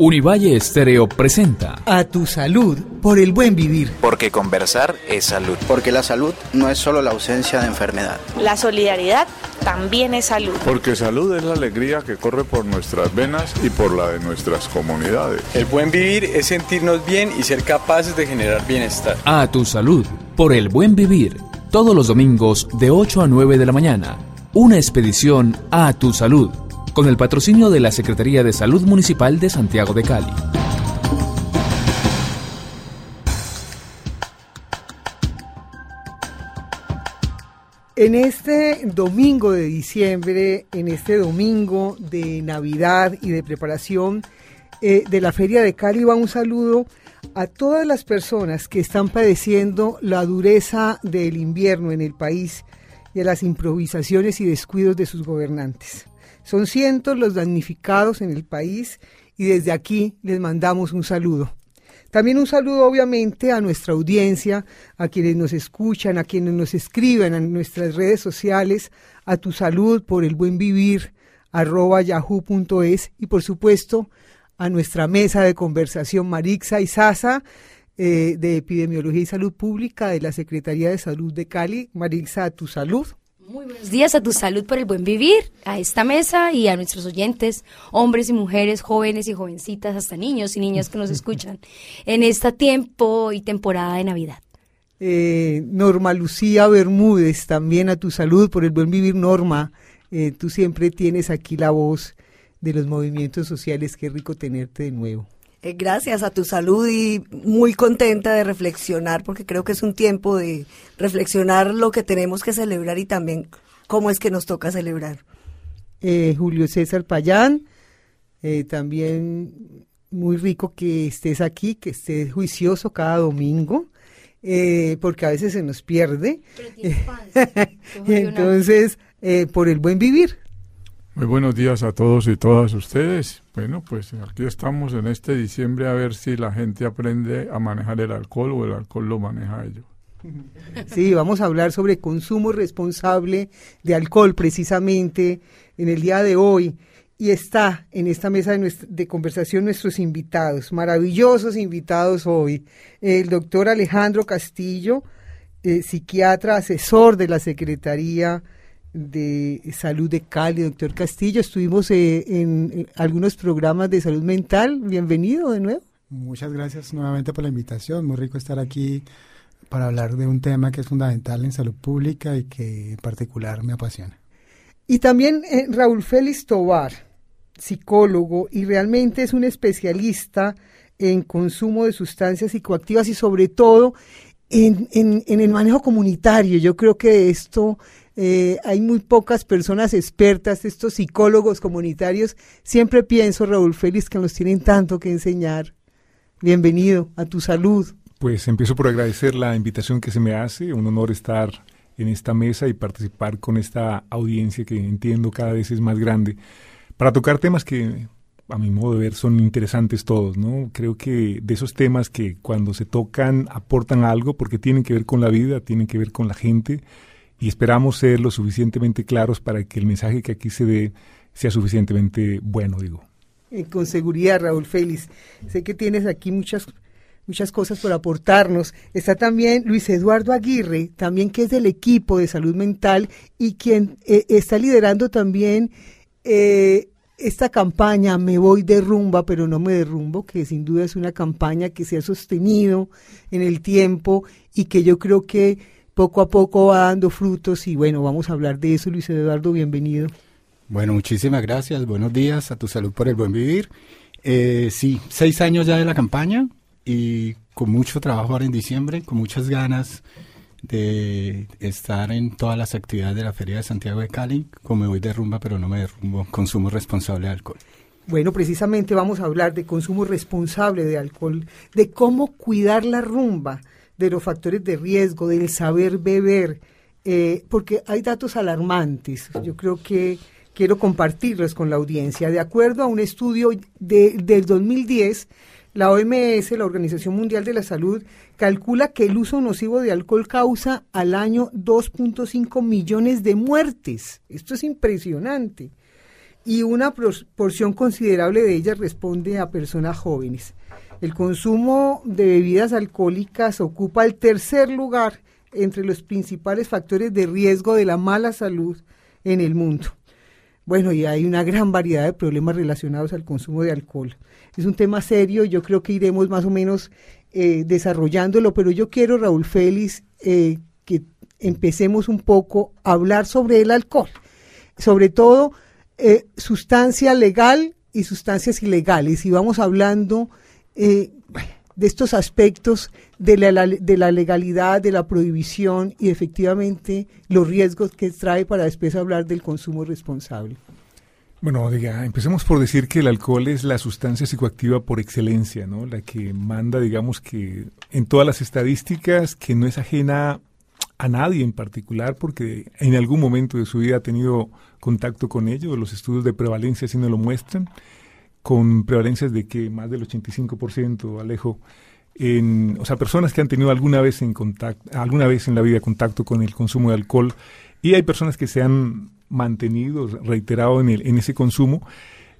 Univalle Estéreo presenta A tu salud, por el buen vivir. Porque conversar es salud. Porque la salud no es solo la ausencia de enfermedad. La solidaridad también es salud. Porque salud es la alegría que corre por nuestras venas y por la de nuestras comunidades. El buen vivir es sentirnos bien y ser capaces de generar bienestar. A tu salud, por el buen vivir. Todos los domingos de 8 a 9 de la mañana. Una expedición a tu salud con el patrocinio de la Secretaría de Salud Municipal de Santiago de Cali. En este domingo de diciembre, en este domingo de Navidad y de preparación eh, de la Feria de Cali, va un saludo a todas las personas que están padeciendo la dureza del invierno en el país y a las improvisaciones y descuidos de sus gobernantes. Son cientos los damnificados en el país y desde aquí les mandamos un saludo. También un saludo obviamente a nuestra audiencia, a quienes nos escuchan, a quienes nos escriben en nuestras redes sociales, a tu salud por el buen vivir, arroba yahoo.es y por supuesto a nuestra mesa de conversación Marixa y Sasa eh, de Epidemiología y Salud Pública de la Secretaría de Salud de Cali. Marixa, a tu salud. Muy buenos días a tu salud por el buen vivir, a esta mesa y a nuestros oyentes, hombres y mujeres, jóvenes y jovencitas, hasta niños y niñas que nos escuchan en este tiempo y temporada de Navidad. Eh, Norma Lucía Bermúdez, también a tu salud por el buen vivir, Norma. Eh, tú siempre tienes aquí la voz de los movimientos sociales, qué rico tenerte de nuevo. Eh, gracias a tu salud y muy contenta de reflexionar porque creo que es un tiempo de reflexionar lo que tenemos que celebrar y también cómo es que nos toca celebrar. Eh, Julio César Payán, eh, también muy rico que estés aquí, que estés juicioso cada domingo. porque a veces se nos pierde. Entonces, por el buen vivir. Muy buenos días a todos y todas ustedes. Bueno, pues aquí estamos en este diciembre a ver si la gente aprende a manejar el alcohol o el alcohol lo maneja ellos. Sí, vamos a hablar sobre consumo responsable de alcohol precisamente en el día de hoy. Y está en esta mesa de, de conversación nuestros invitados, maravillosos invitados hoy. El doctor Alejandro Castillo, eh, psiquiatra, asesor de la Secretaría de Salud de Cali, doctor Castillo. Estuvimos eh, en, algunos programas de salud mental. Bienvenido de nuevo. Muchas gracias nuevamente por la invitación. Muy rico estar aquí para hablar de un tema que es fundamental en salud pública y que en particular me apasiona. Y también eh, Raúl Félix Tobar, psicólogo, y realmente es un especialista en consumo de sustancias psicoactivas y sobre todo en, en, en el manejo comunitario. Yo creo que esto eh, hay muy pocas personas expertas, estos psicólogos comunitarios. Siempre pienso, Raúl Félix, que nos tienen tanto que enseñar. Bienvenido a tu salud. Pues empiezo por agradecer la invitación que se me hace, un honor estar en esta mesa y participar con esta audiencia que entiendo cada vez es más grande, para tocar temas que a mi modo de ver son interesantes todos, ¿no? Creo que de esos temas que cuando se tocan aportan algo porque tienen que ver con la vida, tienen que ver con la gente y esperamos ser lo suficientemente claros para que el mensaje que aquí se dé sea suficientemente bueno, digo. Eh, con seguridad, Raúl Félix. Sé que tienes aquí muchas muchas cosas por aportarnos. Está también Luis Eduardo Aguirre, también que es del equipo de salud mental y quien eh, está liderando también eh, esta campaña Me voy de rumba, pero no me derrumbo, que sin duda es una campaña que se ha sostenido en el tiempo y que yo creo que poco a poco va dando frutos y bueno, vamos a hablar de eso. Luis Eduardo, bienvenido. Bueno, muchísimas gracias. Buenos días a tu salud por el buen vivir. Eh, sí, seis años ya de la campaña y con mucho trabajo ahora en diciembre, con muchas ganas de estar en todas las actividades de la Feria de Santiago de Cali, como me voy de rumba, pero no me derrumbo, consumo responsable de alcohol. Bueno, precisamente vamos a hablar de consumo responsable de alcohol, de cómo cuidar la rumba, de los factores de riesgo, del saber beber, eh, porque hay datos alarmantes. Yo creo que quiero compartirlos con la audiencia. De acuerdo a un estudio de, del 2010, la OMS, la Organización Mundial de la Salud, calcula que el uso nocivo de alcohol causa al año 2.5 millones de muertes. Esto es impresionante y una porción considerable de ellas responde a personas jóvenes. El consumo de bebidas alcohólicas ocupa el tercer lugar entre los principales factores de riesgo de la mala salud en el mundo. Bueno, y hay una gran variedad de problemas relacionados al consumo de alcohol. Es un tema serio, yo creo que iremos más o menos eh, desarrollándolo, pero yo quiero, Raúl Félix, eh, que empecemos un poco a hablar sobre el alcohol. Sobre todo, eh, sustancia legal y sustancias ilegales. Y vamos hablando eh, de estos aspectos de la, de la legalidad, de la prohibición y efectivamente los riesgos que trae para después hablar del consumo responsable. Bueno, diga, empecemos por decir que el alcohol es la sustancia psicoactiva por excelencia, ¿no? La que manda, digamos que en todas las estadísticas, que no es ajena a nadie en particular, porque en algún momento de su vida ha tenido contacto con ello, los estudios de prevalencia así nos lo muestran, con prevalencias de que más del 85%, Alejo, en, o sea, personas que han tenido alguna vez en contacto, alguna vez en la vida contacto con el consumo de alcohol, y hay personas que se han mantenido, reiterado en, el, en ese consumo,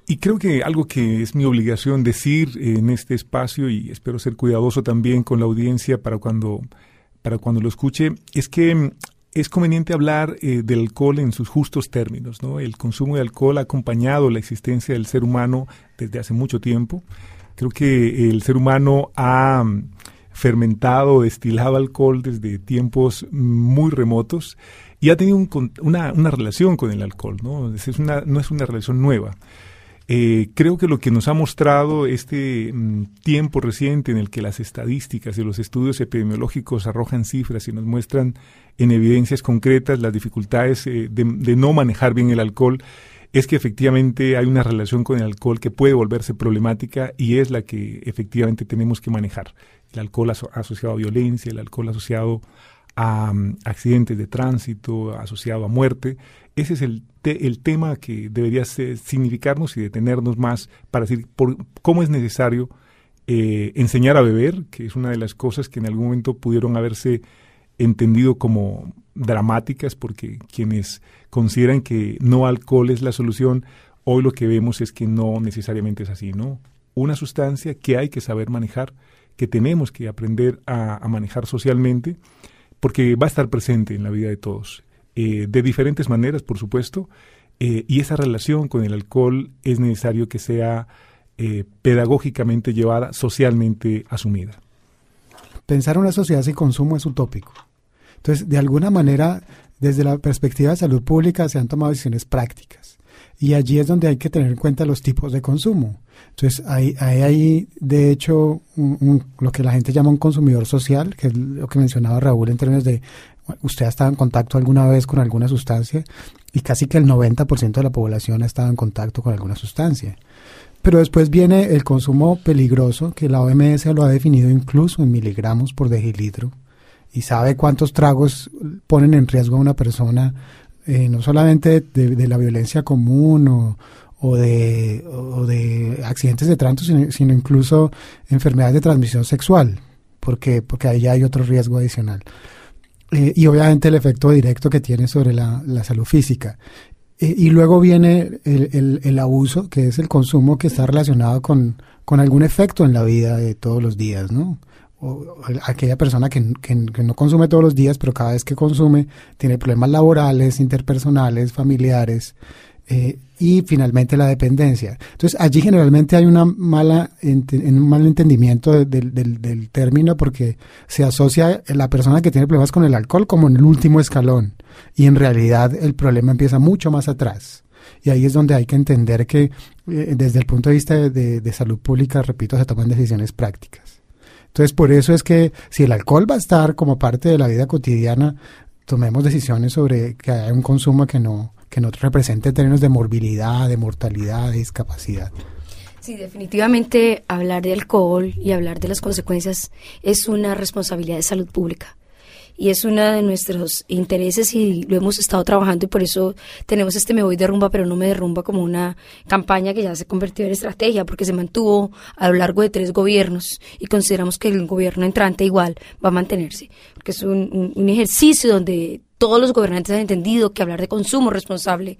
y creo que algo que es mi obligación decir en este espacio, y espero ser cuidadoso también con la audiencia para cuando, para cuando lo escuche, es que es conveniente hablar eh, del alcohol en sus justos términos. ¿no? El consumo de alcohol ha acompañado la existencia del ser humano desde hace mucho tiempo. Creo que el ser humano ha mm, fermentado, destilado alcohol desde tiempos muy remotos y ha tenido una, una, relación con el alcohol. ¿no? No es una relación nueva. Eh, creo que lo que nos ha mostrado este mm, tiempo reciente en el que las estadísticas y los estudios epidemiológicos arrojan cifras y nos muestran en evidencias concretas las dificultades eh, de, no manejar bien el alcohol, es que efectivamente hay una relación con el alcohol que puede volverse problemática y es la que efectivamente tenemos que manejar. El alcohol asociado a violencia, el alcohol asociado a mm, accidentes de tránsito, asociado a muerte. Ese es el, el tema que debería significarnos y detenernos más para decir por, cómo es necesario eh, enseñar a beber, que es una de las cosas que en algún momento pudieron haberse entendido como dramáticas, porque quienes consideran que no alcohol es la solución, hoy lo que vemos es que no necesariamente es así, ¿no? Una sustancia que hay que saber manejar, que tenemos que aprender a manejar socialmente, porque va a estar presente en la vida de todos. Eh, de diferentes maneras, por supuesto, eh, y esa relación con el alcohol es necesario que sea eh, pedagógicamente llevada, socialmente asumida. Pensar una sociedad sin consumo es utópico. Entonces, de alguna manera, desde la perspectiva de salud pública se han tomado decisiones prácticas. Y allí es donde hay que tener en cuenta los tipos de consumo. Entonces, hay, hay, de hecho, lo que la gente llama un consumidor social, que es lo que mencionaba Raúl en términos de usted ha estado en contacto alguna vez con alguna sustancia y casi que el 90% de la población ha estado en contacto con alguna sustancia. Pero después viene el consumo peligroso, que la OMS lo ha definido incluso en miligramos por decilitro, y sabe cuántos tragos ponen en riesgo a una persona, eh, no solamente de, la violencia común o, o, de, o de accidentes de tránsito, sino, sino, incluso enfermedades de transmisión sexual, porque, porque ahí hay otro riesgo adicional. Eh, y obviamente el efecto directo que tiene sobre la, salud física. Eh, y luego viene el, el, abuso, que es el consumo que está relacionado con, con algún efecto en la vida de todos los días, ¿no? O, aquella persona que, no consume todos los días, pero cada vez que consume tiene problemas laborales, interpersonales, familiares, eh, y finalmente la dependencia. Entonces allí generalmente hay una mala un mal entendimiento del, término porque se asocia la persona que tiene problemas con el alcohol como en el último escalón y en realidad el problema empieza mucho más atrás. Y ahí es donde hay que entender que eh, desde el punto de vista de, salud pública, repito, se toman decisiones prácticas. Entonces, por eso es que si el alcohol va a estar como parte de la vida cotidiana, tomemos decisiones sobre que haya un consumo que no, que no represente términos de morbilidad, de mortalidad, de discapacidad. Sí, definitivamente hablar de alcohol y hablar de las consecuencias es una responsabilidad de salud pública y es uno de nuestros intereses y lo hemos estado trabajando y por eso tenemos este Me Voy de Rumba, pero no me derrumba como una campaña que ya se convirtió en estrategia porque se mantuvo a lo largo de tres gobiernos y consideramos que el gobierno entrante igual va a mantenerse, porque es un, un ejercicio donde todos los gobernantes han entendido que hablar de consumo responsable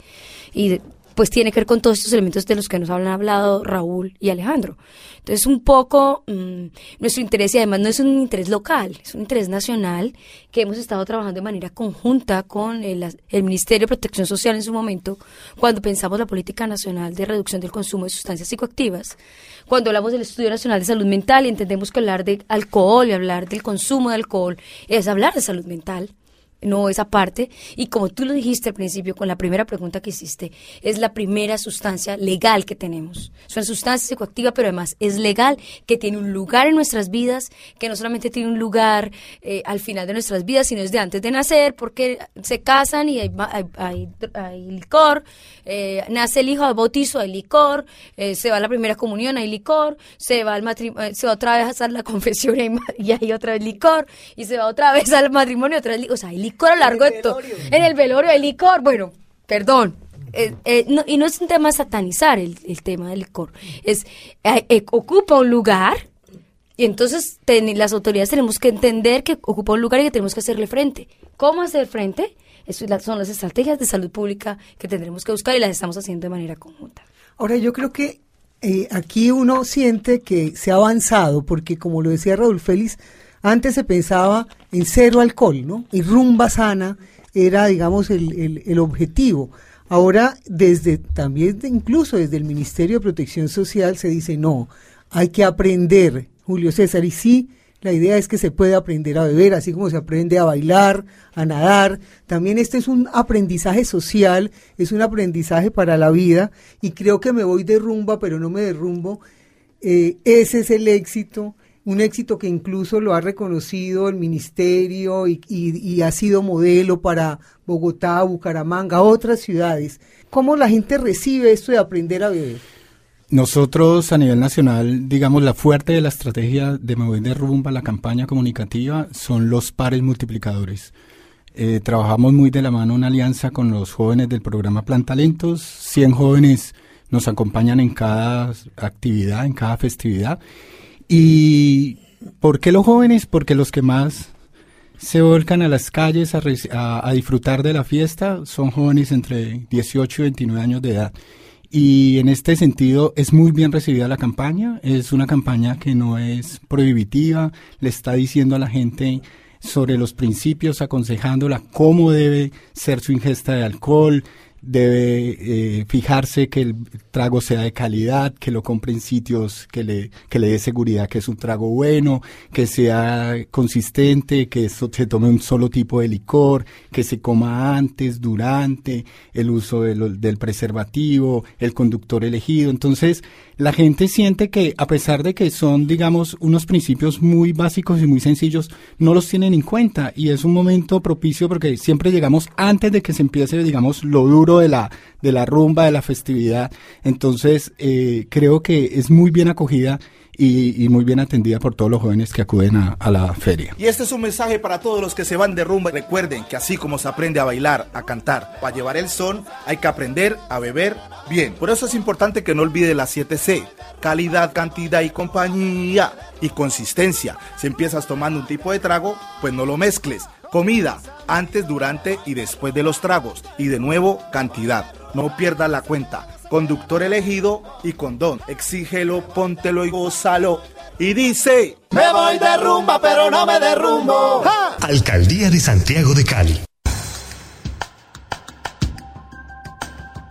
y pues tiene que ver con todos estos elementos de los que nos han hablado Raúl y Alejandro. Entonces, un poco mm, nuestro interés, y además no es un interés local, es un interés nacional que hemos estado trabajando de manera conjunta con el, el Ministerio de Protección Social en su momento, cuando pensamos la política nacional de reducción del consumo de sustancias psicoactivas, cuando hablamos del Estudio Nacional de Salud Mental y entendemos que hablar de alcohol y hablar del consumo de alcohol es hablar de salud mental no esa parte. Y como tú lo dijiste al principio con la primera pregunta que hiciste, es la primera sustancia legal que tenemos. Es una sustancia psicoactiva, pero además es legal, que tiene un lugar en nuestras vidas, que no solamente tiene un lugar eh, al final de nuestras vidas, sino desde antes de nacer, porque se casan y hay, hay, licor, eh, nace el hijo al bautizo, hay licor, eh, se va a la primera comunión, hay licor, se va al matrimonio, se va otra vez a hacer la confesión y hay, otra vez licor, y se va otra vez al matrimonio, otra vez o sea, hay licor a lo largo de todo. En el velorio hay licor. Bueno, perdón. Eh, eh, y no es un tema satanizar el, tema del licor. Es, eh, ocupa un lugar y entonces las autoridades tenemos que entender que ocupa un lugar y que tenemos que hacerle frente. ¿Cómo hacer frente? Eso son las estrategias de salud pública que tendremos que buscar y las estamos haciendo de manera conjunta. Ahora, yo creo que aquí uno siente que se ha avanzado porque, como lo decía Raúl Félix, antes se pensaba en cero alcohol, ¿no? Y rumba sana era, digamos, el, el, objetivo. Ahora, desde también, incluso desde el Ministerio de Protección Social, se dice, no, hay que aprender, Julio César, y sí, la idea es que se puede aprender a beber, así como se aprende a bailar, a nadar. También este es un aprendizaje social, es un aprendizaje para la vida, y creo que me voy de rumba, pero no me derrumbo. Eh, ese es el éxito un éxito que incluso lo ha reconocido el ministerio y, ha sido modelo para Bogotá, Bucaramanga, otras ciudades. ¿Cómo la gente recibe esto de aprender a beber? Nosotros a nivel nacional, digamos, la fuerte de la estrategia de Me de Rumba, la campaña comunicativa, son los pares multiplicadores. Eh, trabajamos muy de la mano en alianza con los jóvenes del programa Plan Talentos. 100 jóvenes nos acompañan en cada actividad, en cada festividad. ¿Y por qué los jóvenes? Porque los que más se volcan a las calles a, disfrutar de la fiesta son jóvenes entre 18 y 29 años de edad. Y en este sentido es muy bien recibida la campaña, es una campaña que no es prohibitiva, le está diciendo a la gente sobre los principios, aconsejándola cómo debe ser su ingesta de alcohol, debe eh, fijarse que el trago sea de calidad, que lo compre en sitios que le, que le dé seguridad que es un trago bueno, que sea consistente, que se tome un solo tipo de licor, que se coma antes, durante, el uso del preservativo, el conductor elegido. Entonces, la gente siente que a pesar de que son, digamos, unos principios muy básicos y muy sencillos, no los tienen en cuenta y es un momento propicio porque siempre llegamos antes de que se empiece, digamos, lo duro de la, de la rumba, de la festividad. Entonces, eh, creo que es muy bien acogida y, muy bien atendida por todos los jóvenes que acuden a, la feria. Y este es un mensaje para todos los que se van de rumba. Recuerden que así como se aprende a bailar, a cantar, para llevar el son, hay que aprender a beber bien. Por eso es importante que no olvide las 7C. Calidad, cantidad y compañía. Y consistencia. Si empiezas tomando un tipo de trago, pues no lo mezcles. Comida, antes, durante y después de los tragos. Y de nuevo, cantidad. No pierdas la cuenta conductor elegido y condón. Exígelo, póntelo y gózalo. Y dice, me voy de rumba, pero no me derrumbo. Alcaldía de Santiago de Cali.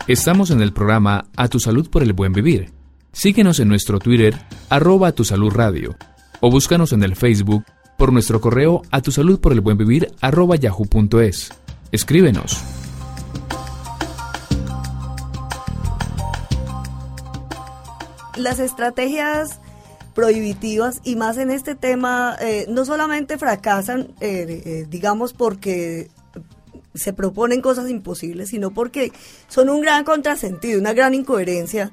Estamos en el programa A Tu Salud por el Buen Vivir. Síguenos en nuestro Twitter, arroba Tu Salud Radio, o búscanos en el Facebook por nuestro correo a tu salud por el buen vivir arroba yahoo.es. Escríbenos. Las estrategias prohibitivas y más en este tema eh, no solamente fracasan, eh, eh, digamos, porque se proponen cosas imposibles, sino porque son un gran contrasentido, una gran incoherencia.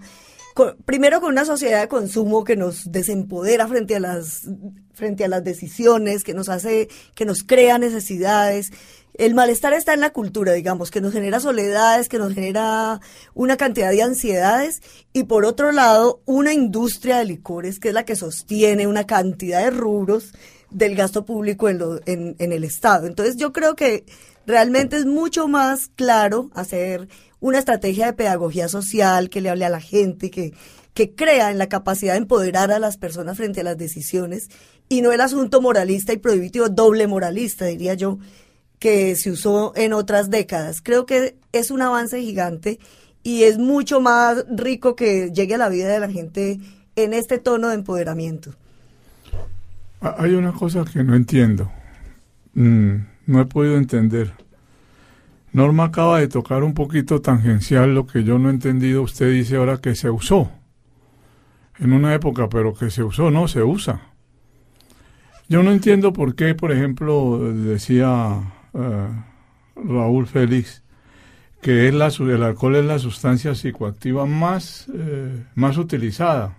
primero con una sociedad de consumo que nos desempodera frente a las frente a las decisiones, que nos hace, que nos crea necesidades, el malestar está en la cultura, digamos, que nos genera soledades, que nos genera una cantidad de ansiedades y por otro lado una industria de licores que es la que sostiene una cantidad de rubros del gasto público en, en, en el Estado. Entonces yo creo que realmente es mucho más claro hacer una estrategia de pedagogía social que le hable a la gente, que, que crea en la capacidad de empoderar a las personas frente a las decisiones y no el asunto moralista y prohibitivo, doble moralista, diría yo, que se usó en otras décadas. Creo que es un avance gigante y es mucho más rico que llegue a la vida de la gente en este tono de empoderamiento. Ah, hay una cosa que no entiendo, mm, no he podido entender. Norma acaba de tocar un poquito tangencial lo que yo no he entendido. Usted dice ahora que se usó en una época, pero que se usó, no se usa. Yo no entiendo por qué, por ejemplo, decía eh, Raúl Félix, que es el alcohol es la sustancia psicoactiva más, eh, más utilizada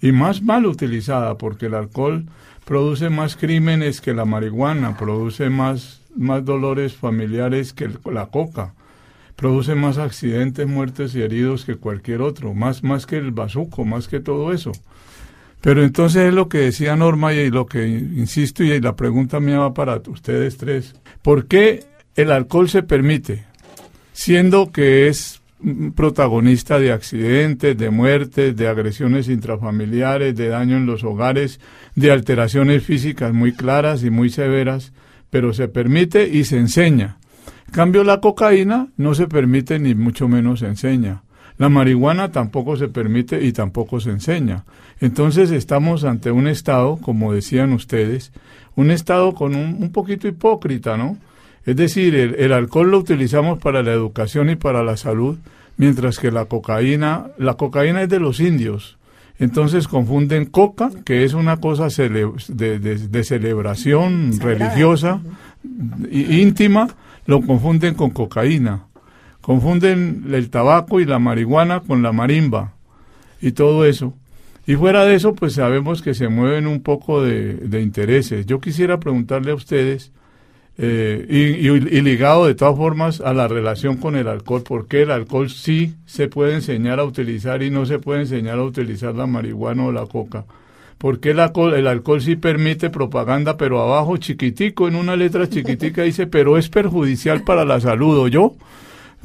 y más mal utilizada, porque el alcohol produce más crímenes que la marihuana, produce más, más dolores familiares que la coca, produce más accidentes, muertes y heridos que cualquier otro, más, más que el bazuco, más que todo eso. Pero entonces es lo que decía Norma y lo que insisto y la pregunta mía va para ustedes tres. ¿Por qué el alcohol se permite? Siendo que es protagonista de accidentes, de muertes, de agresiones intrafamiliares, de daño en los hogares, de alteraciones físicas muy claras y muy severas, pero se permite y se enseña. En cambio, la cocaína no se permite ni mucho menos se enseña. La marihuana tampoco se permite y tampoco se enseña. Entonces estamos ante un Estado, como decían ustedes, un Estado con un, poquito hipócrita, ¿no? Es decir, el, alcohol lo utilizamos para la educación y para la salud, mientras que la cocaína, la cocaína es de los indios. Entonces confunden coca, que es una cosa de, celebración religiosa, íntima, lo confunden con cocaína. Confunden el tabaco y la marihuana con la marimba y todo eso. Y fuera de eso, pues sabemos que se mueven un poco de, intereses. Yo quisiera preguntarle a ustedes, eh, y, ligado de todas formas a la relación con el alcohol, ¿por qué el alcohol sí se puede enseñar a utilizar y no se puede enseñar a utilizar la marihuana o la coca? ¿Por qué el alcohol, el alcohol sí permite propaganda, pero abajo chiquitico, en una letra chiquitica dice, pero es perjudicial para la salud, o yo?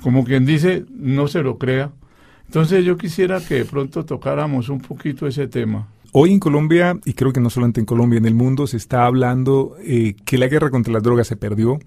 Como quien dice, no se lo crea. Entonces yo quisiera que de pronto tocáramos un poquito ese tema. Hoy en Colombia, y creo que no solamente en Colombia, en el mundo se está hablando eh, que la guerra contra las drogas se perdió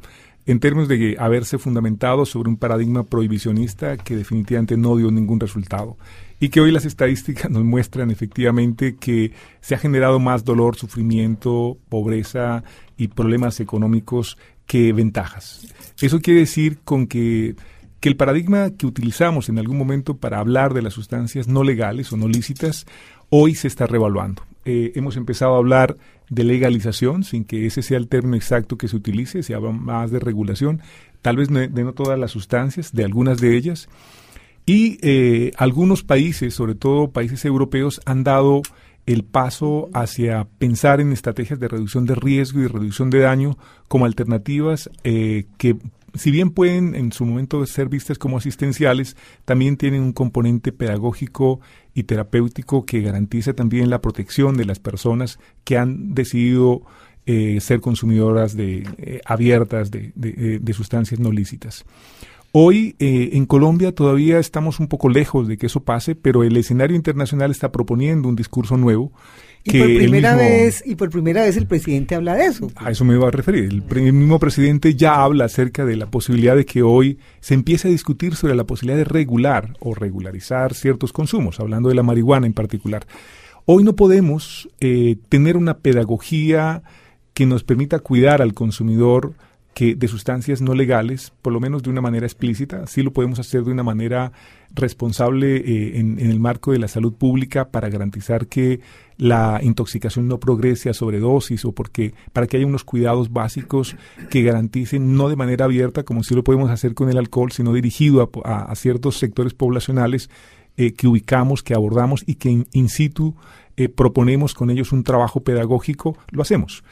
en términos de haberse fundamentado sobre un paradigma prohibicionista que definitivamente no dio ningún resultado. Y que hoy las estadísticas nos muestran efectivamente que se ha generado más dolor, sufrimiento, pobreza y problemas económicos que ventajas. Eso quiere decir con que que el paradigma que utilizamos en algún momento para hablar de las sustancias no legales o no lícitas, hoy se está revaluando. Eh, hemos empezado a hablar de legalización, sin que ese sea el término exacto que se utilice, se habla más de regulación, tal vez de, no todas las sustancias, de algunas de ellas. Y eh, algunos países, sobre todo países europeos, han dado el paso hacia pensar en estrategias de reducción de riesgo y reducción de daño como alternativas eh, que si bien pueden en su momento ser vistas como asistenciales, también tienen un componente pedagógico y terapéutico que garantiza también la protección de las personas que han decidido eh, ser consumidoras de, eh, abiertas de, de, sustancias no lícitas. Hoy eh, en Colombia todavía estamos un poco lejos de que eso pase, pero el escenario internacional está proponiendo un discurso nuevo y por primera vez y por primera vez el presidente habla de eso. A eso me iba a referir. El, mismo presidente ya habla acerca de la posibilidad de que hoy se empiece a discutir sobre la posibilidad de regular o regularizar ciertos consumos, hablando de la marihuana en particular. Hoy no podemos eh, tener una pedagogía que nos permita cuidar al consumidor que de sustancias no legales, por lo menos de una manera explícita, sí lo podemos hacer de una manera responsable eh, en, el marco de la salud pública para garantizar que la intoxicación no progrese a sobredosis o porque para que haya unos cuidados básicos que garanticen no de manera abierta como sí lo podemos hacer con el alcohol, sino dirigido a, ciertos sectores poblacionales eh, que ubicamos, que abordamos y que in, situ eh, proponemos con ellos un trabajo pedagógico, lo hacemos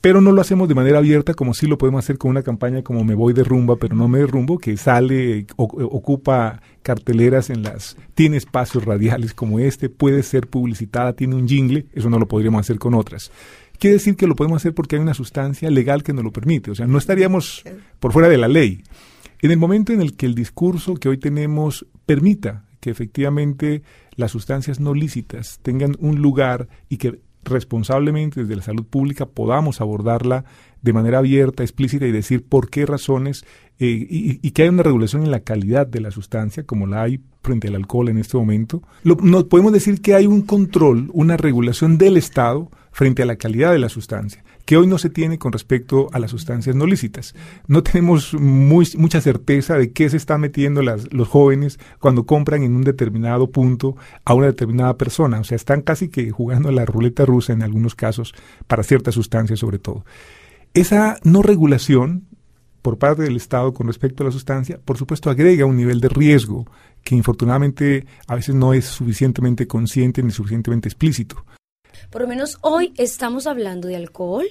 pero no lo hacemos de manera abierta como sí lo podemos hacer con una campaña como Me voy de rumba, pero no me derrumbo, que sale, ocupa carteleras en las, tiene espacios radiales como este, puede ser publicitada, tiene un jingle, eso no lo podríamos hacer con otras. Quiere decir que lo podemos hacer porque hay una sustancia legal que nos lo permite, o sea, no estaríamos por fuera de la ley. En el momento en el que el discurso que hoy tenemos permita que efectivamente las sustancias no lícitas tengan un lugar y que responsablemente desde la salud pública podamos abordarla de manera abierta, explícita y decir por qué razones eh, y, que hay una regulación en la calidad de la sustancia, como la hay frente al alcohol en este momento. no, podemos decir que hay un control, una regulación del Estado frente a la calidad de la sustancia que hoy no se tiene con respecto a las sustancias no lícitas. No tenemos mucha certeza de qué se están metiendo las, los jóvenes cuando compran en un determinado punto a una determinada persona. O sea, están casi que jugando a la ruleta rusa en algunos casos para ciertas sustancias sobre todo. Esa no regulación por parte del Estado con respecto a la sustancia, por supuesto, agrega un nivel de riesgo que infortunadamente a veces no es suficientemente consciente ni suficientemente explícito. Por lo menos hoy estamos hablando de alcohol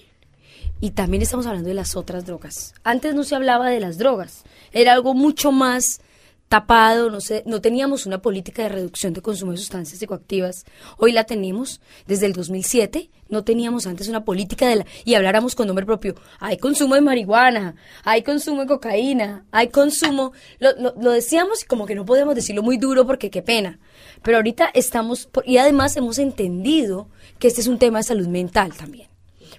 y también estamos hablando de las otras drogas. Antes no se hablaba de las drogas, era algo mucho más tapado, no sé, no teníamos una política de reducción de consumo de sustancias psicoactivas. Hoy la tenemos desde el 2007, no teníamos antes una política de la y habláramos con nombre propio. Hay consumo de marihuana, hay consumo de cocaína, hay consumo, lo, lo, lo decíamos como que no podemos decirlo muy duro porque qué pena. Pero ahorita estamos y además hemos entendido que este es un tema de salud mental también.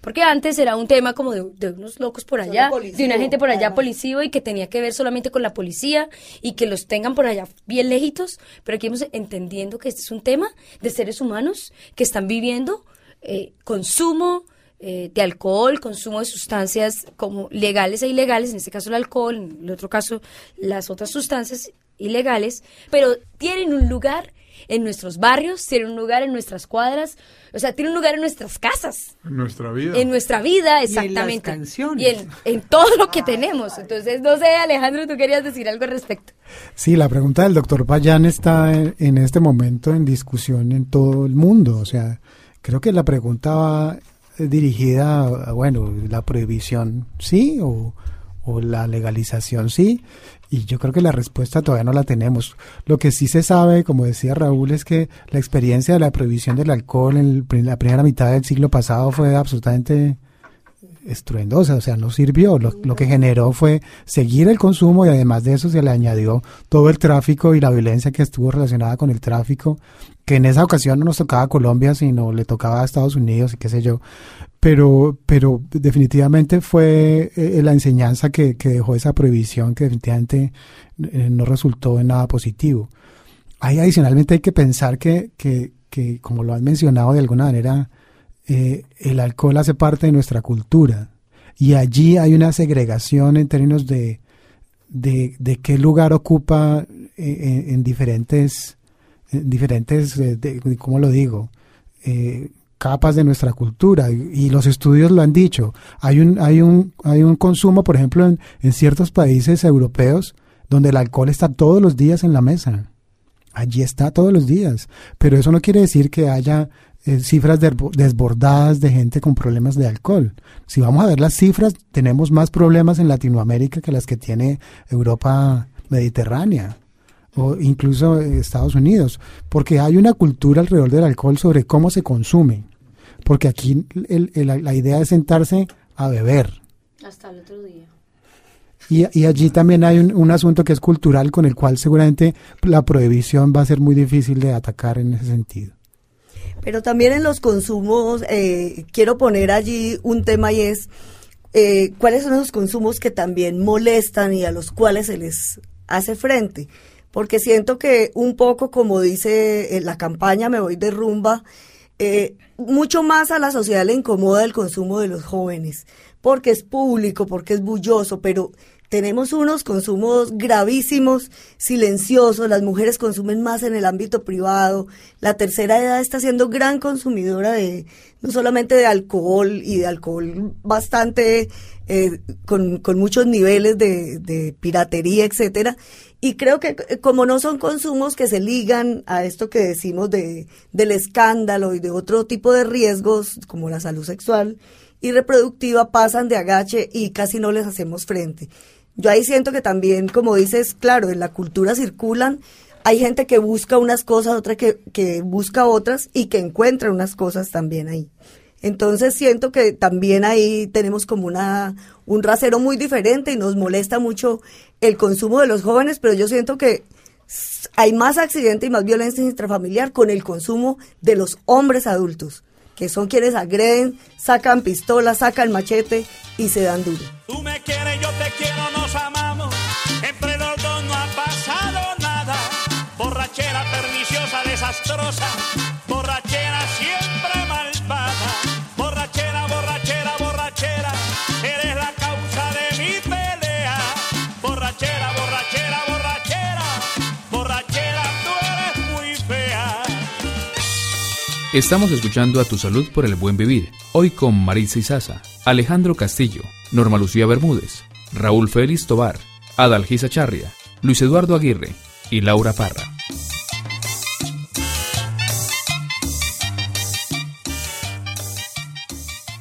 Porque antes era un tema como de, unos locos por allá, de una gente por allá policío y que tenía que ver solamente con la policía y que los tengan por allá bien lejitos. Pero aquí hemos entendiendo que este es un tema de seres humanos que están viviendo eh, consumo eh, de alcohol, consumo de sustancias como legales e ilegales, en este caso el alcohol, en el otro caso las otras sustancias ilegales, pero tienen un lugar en nuestros barrios, tiene un lugar en nuestras cuadras, o sea, tiene un lugar en nuestras casas. En nuestra vida. En nuestra vida, exactamente. Y en, en, todo lo que tenemos. Entonces, no sé, Alejandro, tú querías decir algo al respecto. Sí, la pregunta del doctor Payán está en, este momento en discusión en todo el mundo. O sea, creo que la pregunta va dirigida a, bueno, la prohibición, sí, o, o la legalización, sí. Y yo creo que la respuesta todavía no la tenemos. Lo que sí se sabe, como decía Raúl, es que la experiencia de la prohibición del alcohol en la primera mitad del siglo pasado fue absolutamente estruendosa, o sea, no sirvió. Lo, lo, que generó fue seguir el consumo y además de eso se le añadió todo el tráfico y la violencia que estuvo relacionada con el tráfico, que en esa ocasión no nos tocaba a Colombia, sino le tocaba a Estados Unidos y qué sé yo pero, pero definitivamente fue eh, la enseñanza que, que, dejó esa prohibición que definitivamente eh, no resultó en nada positivo. Ahí adicionalmente hay que pensar que, que, que como lo han mencionado de alguna manera, eh, el alcohol hace parte de nuestra cultura y allí hay una segregación en términos de, de, de qué lugar ocupa en, diferentes, en diferentes de, ¿cómo lo digo? Eh, capas de nuestra cultura y, los estudios lo han dicho. Hay un, hay un, hay un consumo, por ejemplo, en, en, ciertos países europeos donde el alcohol está todos los días en la mesa. Allí está todos los días. Pero eso no quiere decir que haya eh, cifras desbordadas de gente con problemas de alcohol. Si vamos a ver las cifras, tenemos más problemas en Latinoamérica que las que tiene Europa mediterránea o incluso Estados Unidos, porque hay una cultura alrededor del alcohol sobre cómo se consume porque aquí la idea es sentarse a beber. Hasta el otro día. Y, allí también hay un, asunto que es cultural con el cual seguramente la prohibición va a ser muy difícil de atacar en ese sentido. Pero también en los consumos, eh, quiero poner allí un tema y es eh, cuáles son esos consumos que también molestan y a los cuales se les hace frente. Porque siento que un poco como dice eh, la campaña Me voy de rumba, eh, mucho más a la sociedad le incomoda el consumo de los jóvenes, porque es público, porque es bulloso, pero tenemos unos consumos gravísimos, silenciosos, las mujeres consumen más en el ámbito privado, la tercera edad está siendo gran consumidora de, no solamente de alcohol y de alcohol bastante, eh, con, con, muchos niveles de, de piratería, etcétera, y creo que eh, como no son consumos que se ligan a esto que decimos de, del escándalo y de otro tipo de riesgos como la salud sexual y reproductiva, pasan de agache y casi no les hacemos frente. Yo ahí siento que también, como dices, claro, en la cultura circulan, hay gente que busca unas cosas, otra que, que busca otras y que encuentra unas cosas también ahí. Entonces siento que también ahí tenemos como una, un rasero muy diferente y nos molesta mucho el consumo de los jóvenes, pero yo siento que hay más accidente y más violencia intrafamiliar con el consumo de los hombres adultos que son quienes agreden, sacan pistolas, sacan machete y se dan duro. Tú me quieres, yo te quiero, nos amamos. Entre los dos no ha pasado nada. Borrachera perniciosa, desastrosa. Estamos escuchando a Tu Salud por el Buen Vivir, hoy con Maritza Izaza, Alejandro Castillo, Norma Lucía Bermúdez, Raúl Félix Tobar, Adalgisa Charria, Luis Eduardo Aguirre y Laura Parra.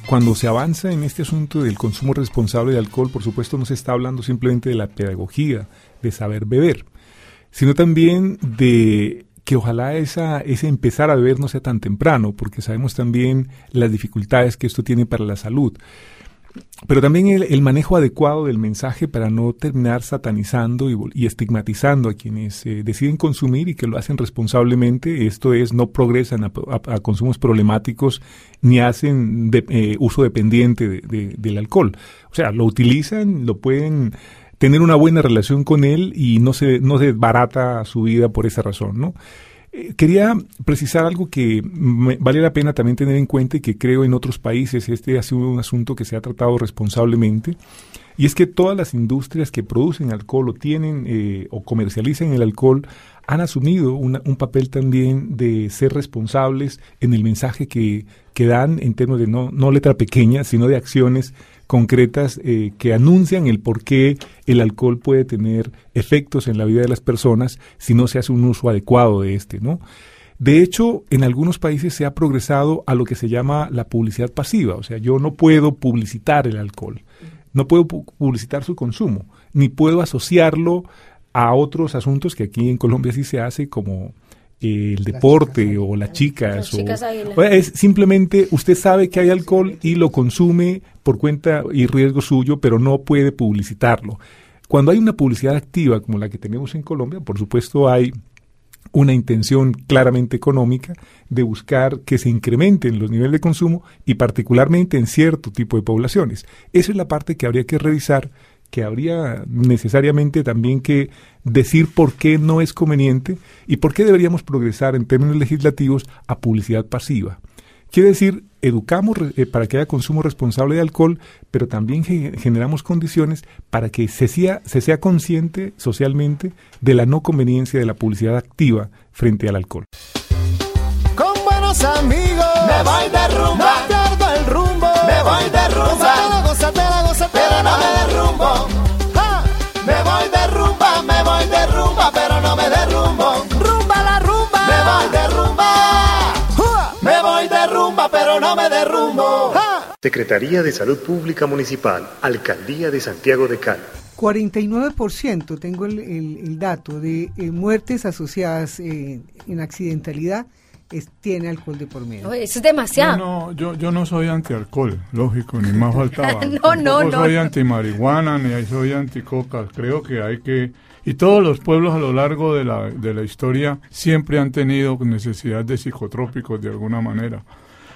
Cuando se avanza en este asunto del consumo responsable de alcohol, por supuesto no se está hablando simplemente de la pedagogía, de saber beber, sino también de que ojalá esa, ese empezar a beber no sea tan temprano, porque sabemos también las dificultades que esto tiene para la salud. Pero también el, manejo adecuado del mensaje para no terminar satanizando y, estigmatizando a quienes eh, deciden consumir y que lo hacen responsablemente. Esto es, no progresan a, consumos problemáticos ni hacen eh, uso dependiente del alcohol. O sea, lo utilizan, lo pueden tener una buena relación con él y no se, no se barata su vida por esa razón, ¿no? Eh, quería precisar algo que vale la pena también tener en cuenta y que creo en otros países este ha sido un asunto que se ha tratado responsablemente y es que todas las industrias que producen alcohol o tienen eh, o comercializan el alcohol han asumido un papel también de ser responsables en el mensaje que, que dan en términos de no, no letra pequeña, sino de acciones concretas eh, que anuncian el por qué el alcohol puede tener efectos en la vida de las personas si no se hace un uso adecuado de este, ¿no? De hecho, en algunos países se ha progresado a lo que se llama la publicidad pasiva, o sea, yo no puedo publicitar el alcohol, no puedo publicitar su consumo, ni puedo asociarlo a otros asuntos que aquí en Colombia sí se hace como el deporte o las chicas. o, es simplemente usted sabe que hay alcohol y lo consume por cuenta y riesgo suyo, pero no puede publicitarlo. Cuando hay una publicidad activa como la que tenemos en Colombia, por supuesto hay una intención claramente económica de buscar que se incrementen los niveles de consumo y particularmente en cierto tipo de poblaciones. Esa es la parte que habría que revisar que habría necesariamente también que decir por qué no es conveniente y por qué deberíamos progresar en términos legislativos a publicidad pasiva. Quiere decir, educamos eh, para que haya consumo responsable de alcohol, pero también generamos condiciones para que se sea, se sea consciente socialmente de la no conveniencia de la publicidad activa frente al alcohol. Con buenos amigos me voy de rumba, no pierdo el rumbo, me voy de rumba, pero no me derrumbo. Secretaría de Salud Pública Municipal, Alcaldía de Santiago de Cali. 49% tengo el, dato de eh, muertes asociadas eh, en accidentalidad tiene alcohol de por medio. eso es demasiado. No, yo, yo no soy anti-alcohol, lógico, ni más faltaba. no, no, no. soy anti-marihuana, ni soy anti-coca. Creo que hay que... Y todos los pueblos a lo largo de la, de la historia siempre han tenido necesidad de psicotrópicos de alguna manera.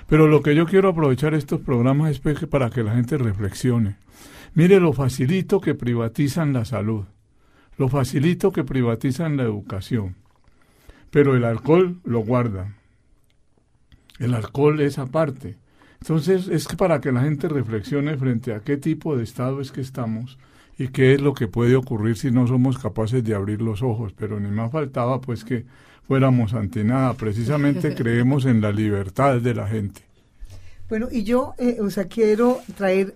Pero lo que yo quiero aprovechar estos programas es para que la gente reflexione. Mire lo facilito que privatizan la salud, lo facilito que privatizan la educación, pero el alcohol lo guardan. El alcohol es aparte. Entonces, es para que la gente reflexione frente a qué tipo de estado es que estamos y qué es lo que puede ocurrir si no somos capaces de abrir los ojos. Pero ni más faltaba pues que fuéramos ante nada. Precisamente creemos en la libertad de la gente. Bueno, y yo, eh, o sea, quiero traer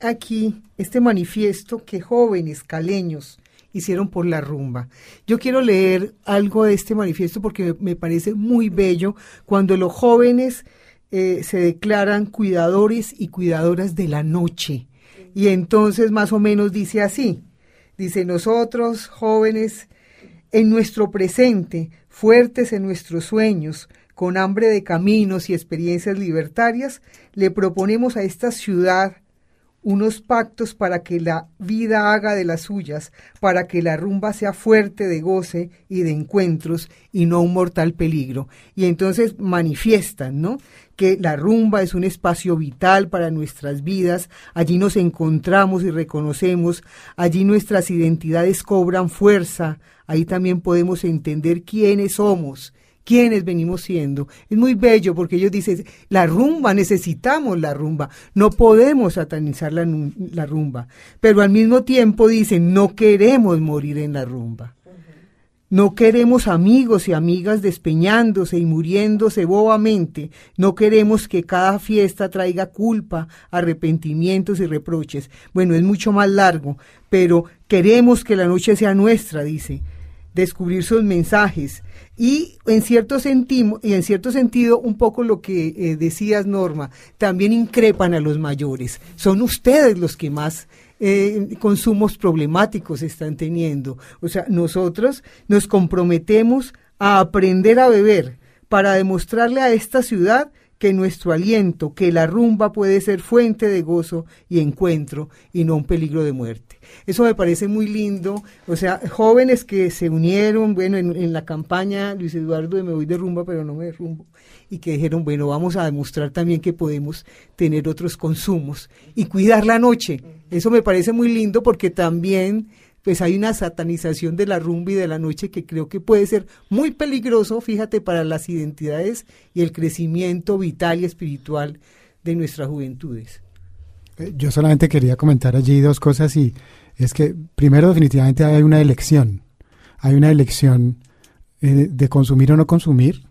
aquí este manifiesto que jóvenes caleños hicieron por la rumba. Yo quiero leer algo de este manifiesto porque me, parece muy bello cuando los jóvenes eh, se declaran cuidadores y cuidadoras de la noche. Y entonces más o menos dice así, dice nosotros jóvenes en nuestro presente, fuertes en nuestros sueños, con hambre de caminos y experiencias libertarias, le proponemos a esta ciudad unos pactos para que la vida haga de las suyas, para que la rumba sea fuerte de goce y de encuentros y no un mortal peligro. Y entonces manifiestan, ¿no? Que la rumba es un espacio vital para nuestras vidas, allí nos encontramos y reconocemos, allí nuestras identidades cobran fuerza, ahí también podemos entender quiénes somos quiénes venimos siendo. Es muy bello porque ellos dicen, la rumba, necesitamos la rumba, no podemos satanizar la, la rumba, pero al mismo tiempo dicen, no queremos morir en la rumba. No queremos amigos y amigas despeñándose y muriéndose bobamente. No queremos que cada fiesta traiga culpa, arrepentimientos y reproches. Bueno, es mucho más largo, pero queremos que la noche sea nuestra, dice. Descubrir sus mensajes, y en cierto, y en cierto sentido, un poco lo que eh, decías, Norma, también increpan a los mayores. Son ustedes los que más eh, consumos problemáticos están teniendo. O sea, nosotros nos comprometemos a aprender a beber para demostrarle a esta ciudad que nuestro aliento, que la rumba puede ser fuente de gozo y encuentro y no un peligro de muerte. Eso me parece muy lindo. O sea, jóvenes que se unieron, bueno, en, la campaña, Luis Eduardo, de me voy de rumba, pero no me derrumbo, y que dijeron, bueno, vamos a demostrar también que podemos tener otros consumos y cuidar la noche. Eso me parece muy lindo porque también pues hay una satanización de la rumba y de la noche que creo que puede ser muy peligroso, fíjate, para las identidades y el crecimiento vital y espiritual de nuestras juventudes. Eh, yo solamente quería comentar allí dos cosas y es que primero definitivamente hay una elección, hay una elección eh, de consumir o no consumir,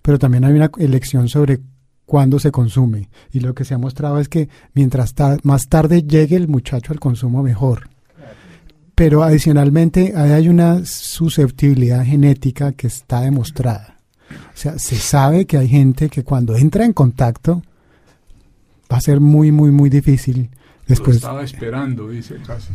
pero también hay una elección sobre cuándo se consume. Y lo que se ha mostrado es que mientras más tarde llegue el muchacho al consumo, mejor. Pero adicionalmente hay una susceptibilidad genética que está demostrada. O sea, se sabe que hay gente que cuando entra en contacto va a ser muy, muy, muy difícil después. Lo estaba esperando, dice casi.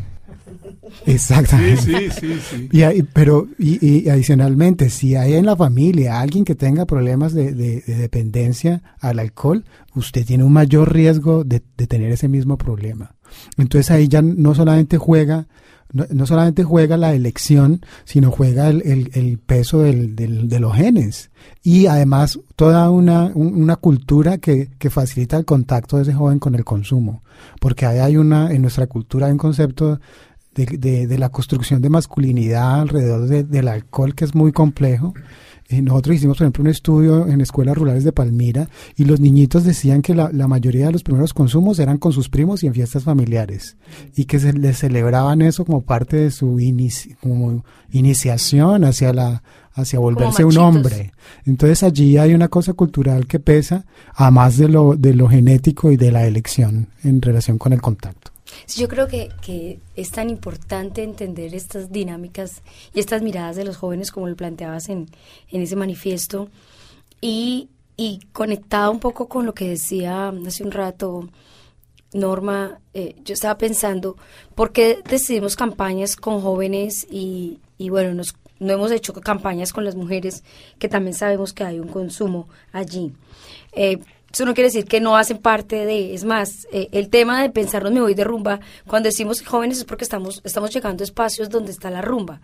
Exactamente. Sí, sí, sí. Y, pero, y, adicionalmente, si hay en la familia alguien que tenga problemas de, dependencia al alcohol, usted tiene un mayor riesgo de, tener ese mismo problema. Entonces ahí ya no solamente juega, no, solamente juega la elección, sino juega el, peso del, de los genes. Y además toda una, una cultura que, que, facilita el contacto de ese joven con el consumo. Porque ahí hay una, en nuestra cultura hay un concepto de, de, la construcción de masculinidad alrededor del alcohol que es muy complejo. Eh, nosotros hicimos, por ejemplo, un estudio en escuelas rurales de Palmira y los niñitos decían que la, la mayoría de los primeros consumos eran con sus primos y en fiestas familiares y que se les celebraban eso como parte de su como iniciación hacia la hacia volverse un hombre. Entonces allí hay una cosa cultural que pesa, a más de lo, de lo genético y de la elección en relación con el contacto. Yo creo que, que, es tan importante entender estas dinámicas y estas miradas de los jóvenes como lo planteabas en, en ese manifiesto y, y conectado un poco con lo que decía hace un rato Norma, eh, yo estaba pensando, ¿por qué decidimos campañas con jóvenes y, y bueno, nos, no hemos hecho campañas con las mujeres que también sabemos que hay un consumo allí? Eh, eso no quiere decir que no hacen parte de, es más, eh, el tema de pensarnos me voy de rumba, cuando decimos jóvenes es porque estamos, estamos llegando a espacios donde está la rumba.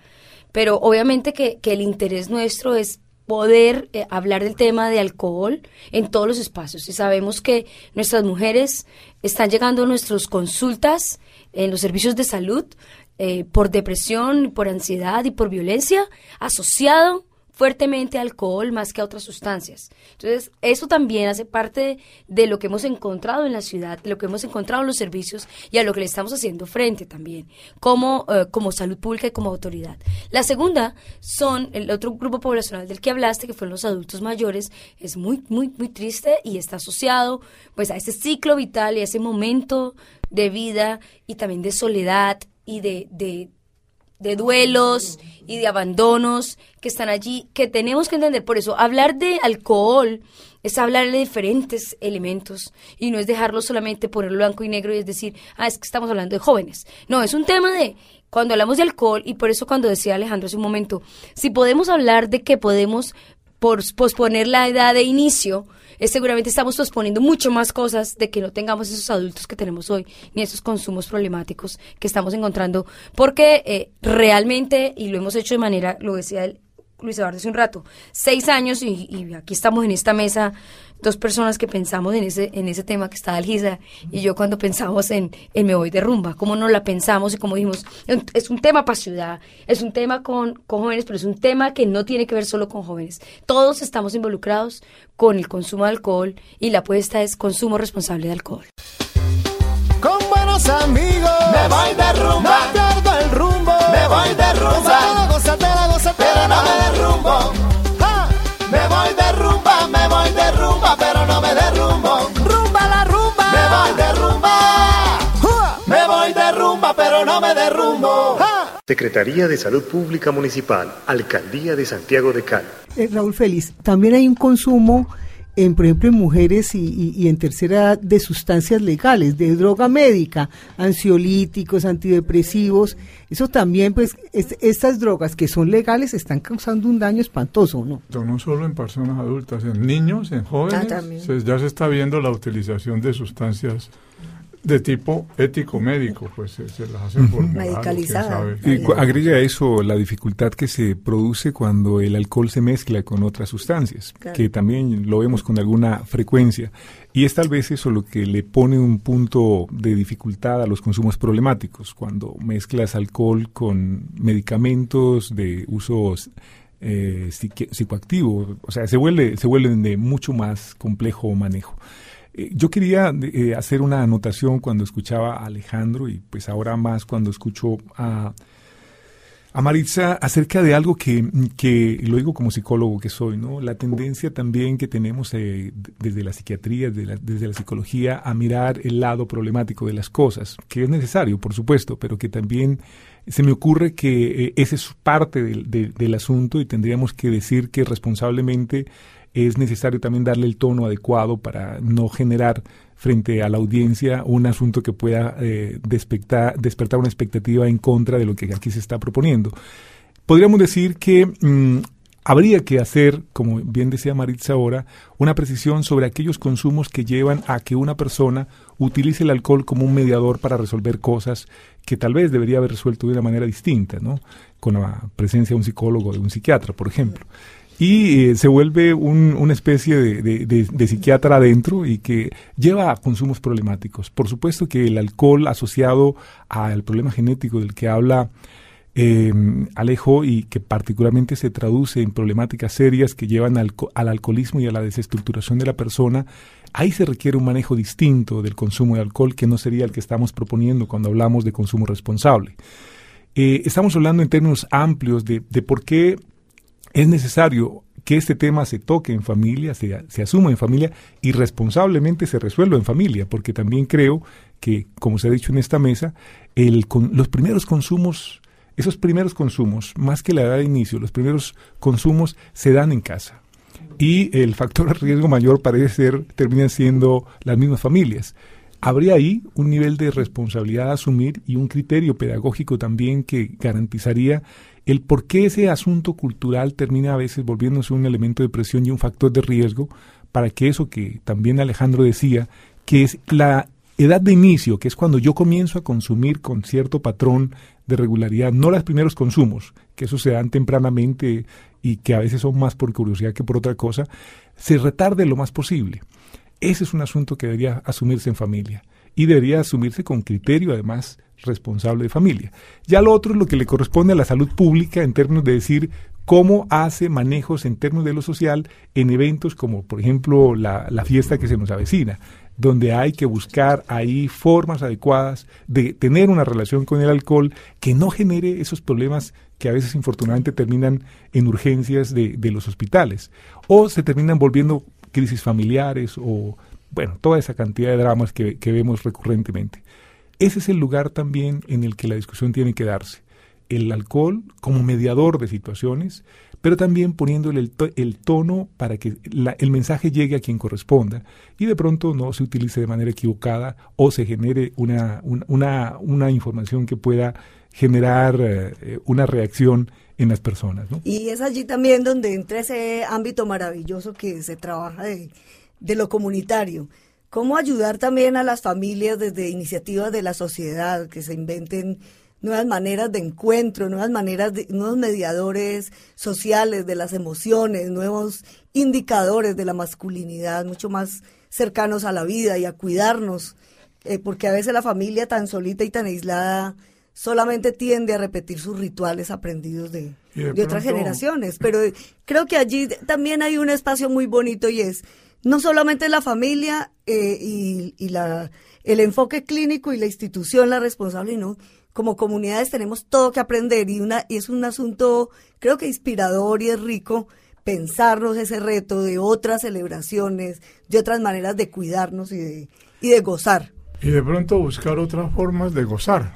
Pero obviamente que, que el interés nuestro es poder eh, hablar del tema de alcohol en todos los espacios. Y sabemos que nuestras mujeres están llegando a nuestras consultas en los servicios de salud eh, por depresión, por ansiedad y por violencia asociado fuertemente alcohol más que a otras sustancias. Entonces, eso también hace parte de lo que hemos encontrado en la ciudad, lo que hemos encontrado en los servicios y a lo que le estamos haciendo frente también, como, eh, como salud pública y como autoridad. La segunda son el otro grupo poblacional del que hablaste, que fueron los adultos mayores, es muy, muy, muy triste y está asociado pues a ese ciclo vital y a ese momento de vida y también de soledad y de, de duelos y de abandonos que están allí, que tenemos que entender. Por eso, hablar de alcohol es hablar de diferentes elementos y no es dejarlo solamente poner blanco y negro y es decir, ah, es que estamos hablando de jóvenes. No, es un tema de cuando hablamos de alcohol y por eso cuando decía Alejandro hace un momento, si podemos hablar de que podemos posponer la edad de inicio, seguramente estamos posponiendo mucho más cosas de que no tengamos esos adultos que tenemos hoy, ni esos consumos problemáticos que estamos encontrando, porque eh, realmente, y lo hemos hecho de manera, lo decía el, Luis Eduardo hace un rato, seis años y, y, aquí estamos en esta mesa, dos personas que pensamos en ese, en ese tema que está Algisa y yo cuando pensamos en, en Me Voy de Rumba, cómo no la pensamos y cómo dijimos, es un tema para ciudad, es un tema con, con jóvenes, pero es un tema que no tiene que ver solo con jóvenes. Todos estamos involucrados con el consumo de alcohol y la apuesta es consumo responsable de alcohol. Con buenos amigos, me voy de rumba, me voy de rumba, gózatela, gózatela, pero no me derrumbo. Me voy de rumba, me voy de rumba, pero no me derrumbo. Rumba la rumba, me voy de rumba. Me voy de rumba, pero no me derrumbo. Secretaría de Salud Pública Municipal, Alcaldía de Santiago de Cali. Eh, Raúl Félix, también hay un consumo en, por ejemplo, en mujeres y, y, y, en tercera edad de sustancias legales, de droga médica, ansiolíticos, antidepresivos. Eso también, pues, es, estas drogas que son legales están causando un daño espantoso, ¿no? No solo en personas adultas, en niños, en jóvenes, ah, se, ya se está viendo la utilización de sustancias de tipo ético médico, pues se, se las hacen por medicalizada. Y agrega a eso la dificultad que se produce cuando el alcohol se mezcla con otras sustancias, claro. que también lo vemos con alguna frecuencia. Y es tal vez eso lo que le pone un punto de dificultad a los consumos problemáticos, cuando mezclas alcohol con medicamentos de uso eh, psicoactivo, o sea, se vuelve, se vuelven de mucho más complejo manejo. Yo quería eh, hacer una anotación cuando escuchaba a Alejandro y pues ahora más cuando escucho a, a Maritza acerca de algo que, que, lo digo como psicólogo que soy, ¿no? La tendencia también que tenemos eh, desde la psiquiatría, desde la, psicología, a mirar el lado problemático de las cosas, que es necesario, por supuesto, pero que también se me ocurre que eh, ese es parte del, de, del asunto y tendríamos que decir que responsablemente es necesario también darle el tono adecuado para no generar frente a la audiencia un asunto que pueda eh, despertar, despertar una expectativa en contra de lo que aquí se está proponiendo. Podríamos decir que mmm, habría que hacer, como bien decía Maritza ahora, una precisión sobre aquellos consumos que llevan a que una persona utilice el alcohol como un mediador para resolver cosas que tal vez debería haber resuelto de una manera distinta, ¿no? Con la presencia de un psicólogo o de un psiquiatra, por ejemplo y eh, se vuelve un, una especie de, psiquiatra adentro y que lleva a consumos problemáticos. Por supuesto que el alcohol asociado al problema genético del que habla eh, Alejo y que particularmente se traduce en problemáticas serias que llevan al, al alcoholismo y a la desestructuración de la persona, ahí se requiere un manejo distinto del consumo de alcohol que no sería el que estamos proponiendo cuando hablamos de consumo responsable. Eh, estamos hablando en términos amplios de por qué es necesario que este tema se toque en familia, se, se, asuma en familia y responsablemente se resuelva en familia, porque también creo que, como se ha dicho en esta mesa, el, con, los primeros consumos, esos primeros consumos, más que la edad de inicio, los primeros consumos se dan en casa. Y el factor de riesgo mayor parece ser, terminan siendo las mismas familias. Habría ahí un nivel de responsabilidad a asumir y un criterio pedagógico también que garantizaría el por qué ese asunto cultural termina a veces volviéndose un elemento de presión y un factor de riesgo para que eso que también Alejandro decía, que es la edad de inicio, que es cuando yo comienzo a consumir con cierto patrón de regularidad, no los primeros consumos, que eso se dan tempranamente y que a veces son más por curiosidad que por otra cosa, se retarde lo más posible. Ese es un asunto que debería asumirse en familia y debería asumirse con criterio además responsable de familia. Ya lo otro es lo que le corresponde a la salud pública en términos de decir cómo hace manejos en términos de lo social en eventos como, por ejemplo, la, la fiesta que se nos avecina donde hay que buscar ahí formas adecuadas de tener una relación con el alcohol que no genere esos problemas que a veces infortunadamente terminan en urgencias de, de los hospitales o se terminan volviendo crisis familiares o, bueno, toda esa cantidad de dramas que, vemos recurrentemente. Ese es el lugar también en el que la discusión tiene que darse. El alcohol como mediador de situaciones, pero también poniéndole el, to- el tono para que la- el mensaje llegue a quien corresponda y de pronto no se utilice de manera equivocada o se genere una, un- una, una información que pueda generar eh, una reacción en las personas. ¿no? Y es allí también donde entra ese ámbito maravilloso que se trabaja de, de lo comunitario. Cómo ayudar también a las familias desde iniciativas de la sociedad, que se inventen nuevas maneras de encuentro, nuevas maneras, de, nuevos mediadores sociales de las emociones, nuevos indicadores de la masculinidad, mucho más cercanos a la vida y a cuidarnos, eh, porque a veces la familia tan solita y tan aislada solamente tiende a repetir sus rituales aprendidos de, otras generaciones. Pero eh, creo que allí también hay un espacio muy bonito y es no solamente la familia eh, y, y la, el enfoque clínico y la institución la responsable, no. Como comunidades tenemos todo que aprender y, una, y es un asunto creo que inspirador y es rico pensarnos ese reto de otras celebraciones, de otras maneras de cuidarnos y de, y de gozar. Y de pronto buscar otras formas de gozar.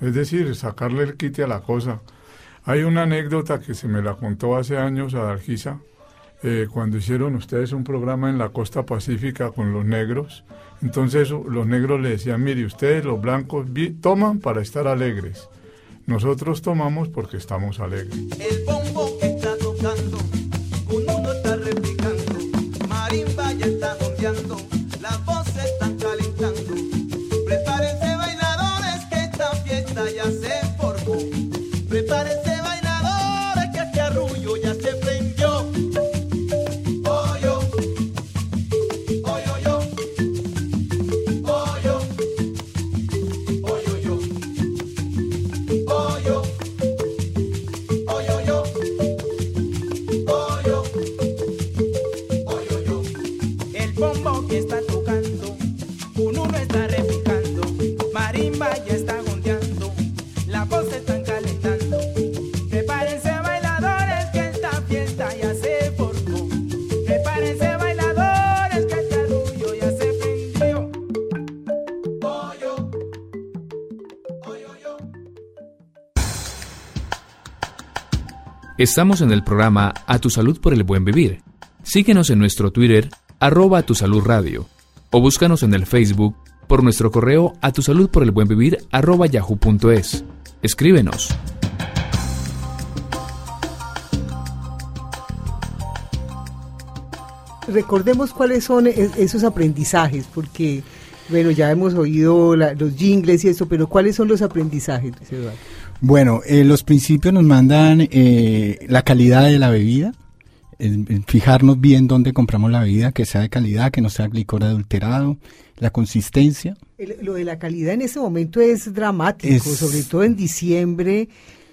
Es decir, sacarle el quite a la cosa. Hay una anécdota que se me la contó hace años a Dargisa, eh, cuando hicieron ustedes un programa en la costa pacífica con los negros. Entonces los negros le decían, mire, ustedes los blancos toman para estar alegres. Nosotros tomamos porque estamos alegres. El bombo que está tocando, uno no está replicando. Marimba ya está Estamos en el programa A Tu Salud por el Buen Vivir. Síguenos en nuestro Twitter, arroba Tu Salud Radio, o búscanos en el Facebook por nuestro correo a tu salud por el buen vivir arroba yahoo.es. Escríbenos. Recordemos cuáles son e- esos aprendizajes, porque, bueno, ya hemos oído los jingles y eso, pero ¿cuáles son los aprendizajes, Eduardo? Bueno, eh, los principios nos mandan eh, la calidad de la bebida, el- el fijarnos bien dónde compramos la bebida, que sea de calidad, que no sea licor adulterado, la consistencia. El- lo de la calidad en este momento es dramático, Es- sobre todo en diciembre.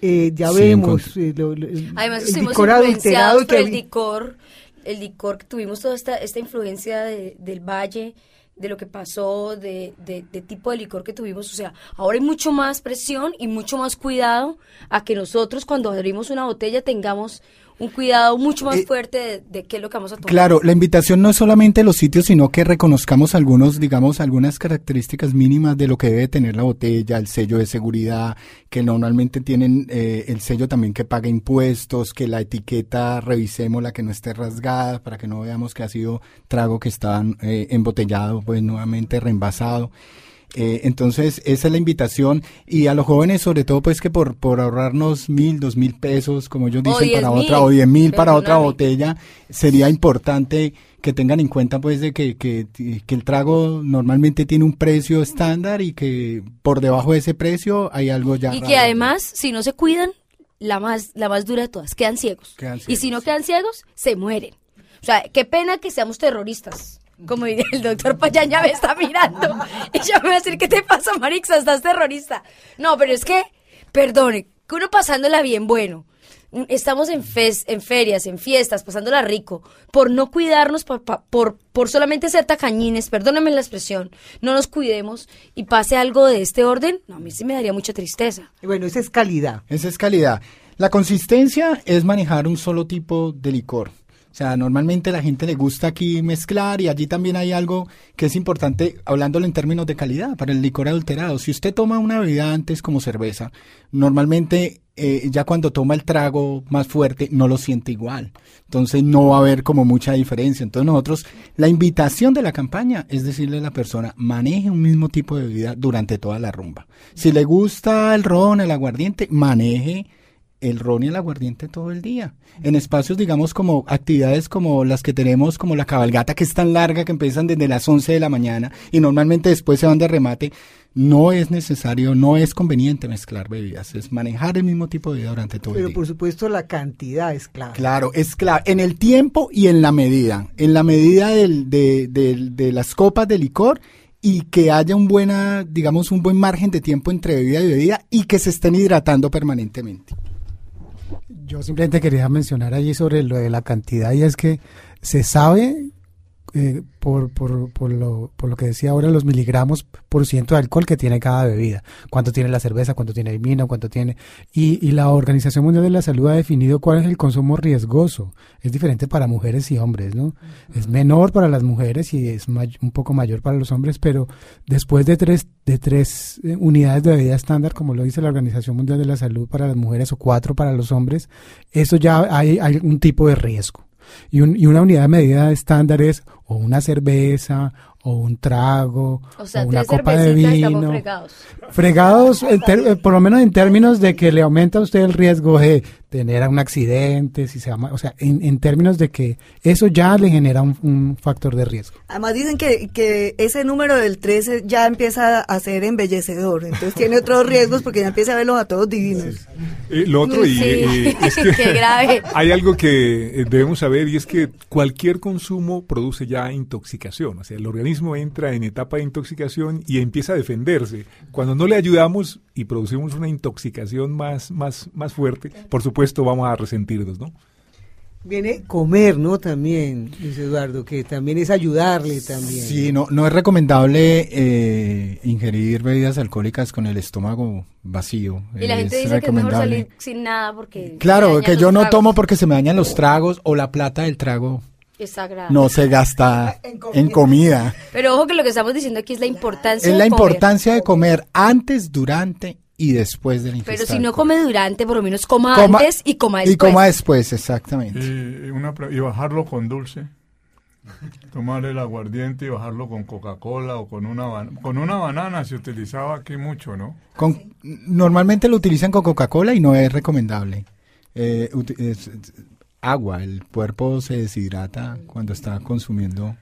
eh, ya Sí, vemos eh, lo- lo- el, Además, el licor influenciados adulterado por el que licor, el licor que tuvimos toda esta, esta influencia de- del valle, de lo que pasó, de, de, de tipo de licor que tuvimos. O sea, ahora hay mucho más presión y mucho más cuidado a que nosotros cuando abrimos una botella tengamos un cuidado mucho más Eh, fuerte de, de qué es lo que vamos a tomar. Claro, la invitación no es solamente los sitios, sino que reconozcamos algunos, digamos, algunas características mínimas de lo que debe tener la botella, el sello de seguridad, que normalmente tienen eh, el sello también que paga impuestos, que la etiqueta revisemos la que no esté rasgada para que no veamos que ha sido trago que está eh, embotellado, pues nuevamente reenvasado. Eh, entonces, esa es la invitación. Y a los jóvenes, sobre todo, pues que por, por ahorrarnos mil, dos mil pesos, como ellos dicen, para mil, otra, o diez mil para otra botella, sería importante que tengan en cuenta, pues, de que, que, que el trago normalmente tiene un precio estándar y que por debajo de ese precio hay algo ya. y raro. que además, si no se cuidan, la más, la más dura de todas, quedan ciegos. Quedan Y si no quedan ciegos, se mueren. O sea, qué pena que seamos terroristas. Como diría el doctor Payaña me está mirando. Y ya me va a decir, ¿qué te pasa, Marixa? Estás terrorista. No, pero es que, perdone, que uno pasándola bien, bueno. estamos en, fes- en ferias, en fiestas, pasándola rico, por no cuidarnos, por, por, por solamente ser tacañines, perdóname la expresión, no nos cuidemos y pase algo de este orden, no, a mí sí me daría mucha tristeza. Bueno, esa es calidad. Esa es calidad. La consistencia es manejar un solo tipo de licor. O sea, normalmente la gente le gusta aquí mezclar y allí también hay algo que es importante, hablándolo en términos de calidad, para el licor adulterado. Si usted toma una bebida antes como cerveza, normalmente eh, ya cuando toma el trago más fuerte no lo siente igual. Entonces no va a haber como mucha diferencia. Entonces nosotros, la invitación de la campaña es decirle a la persona, maneje un mismo tipo de bebida durante toda la rumba. Si le gusta el ron, el aguardiente, maneje el ron y el aguardiente todo el día. En espacios, digamos, como actividades como las que tenemos, como la cabalgata, que es tan larga que empiezan desde las 11 de la mañana y normalmente después se van de remate, no es necesario, no es conveniente mezclar bebidas, es manejar el mismo tipo de bebida durante todo el Pero día. por supuesto la cantidad es clave. Claro, es claro, en el tiempo y en la medida, en la medida del- de, del- de las copas de licor y que haya un buena, digamos, un buen margen de tiempo entre bebida y bebida y que se estén hidratando permanentemente. Yo simplemente quería mencionar allí sobre lo de la cantidad y es que se sabe eh, por, por, por, lo, por lo que decía ahora los miligramos por ciento de alcohol que tiene cada bebida, cuánto tiene la cerveza, cuánto tiene el vino, cuánto tiene... Y, y la Organización Mundial de la Salud ha definido cuál es el consumo riesgoso. Es diferente para mujeres y hombres, ¿no? Es menor para las mujeres y es un poco mayor para los hombres, pero después de tres, de tres eh, unidades de bebida estándar, como lo dice la Organización Mundial de la Salud para las mujeres o cuatro para los hombres, eso ya hay, hay un tipo de riesgo. Y, un- y una unidad de medida estándar es o una cerveza o un trago O sea, o una copa de vino. fregados. Fregados, en ter- eh, por lo menos en términos de que le aumenta a usted el riesgo de tener un accidente, si se llama, o sea, en, en términos de que eso ya le genera un, un factor de riesgo. Además dicen que, que ese número del 13 ya empieza a ser embellecedor, entonces tiene otros riesgos porque ya empieza a verlos a todos divinos. Eh, lo otro, y, Sí. eh, es que Qué grave. hay algo que eh, debemos saber y es que cualquier consumo produce ya intoxicación. O sea, el organismo entra en etapa de intoxicación y empieza a defenderse. Cuando no le ayudamos y producimos una intoxicación más, más, más fuerte, por supuesto vamos a resentirnos, ¿no? Viene comer, ¿no? También, Luis Eduardo, que también es ayudarle también. Sí, no, no es recomendable eh, ingerir bebidas alcohólicas con el estómago vacío. Y la gente Es dice que es mejor salir sin nada porque... Claro, dañan que los yo no tragos. tomo porque se me dañan los tragos o la plata del trago Es no se gasta en comida. Pero ojo que lo que estamos diciendo aquí es la importancia Es la de comer. importancia de comer antes, durante y después de la ingesta. Pero si no come durante, por lo menos coma, Coma- antes y coma después. Y coma después, exactamente. Y, una y bajarlo con dulce. Tomar el aguardiente y bajarlo con Coca-Cola o con una, con una banana se utilizaba aquí mucho, ¿no? Con- normalmente lo utilizan con Coca-Cola y no es recomendable. Eh, es- agua, el cuerpo se deshidrata cuando está consumiendo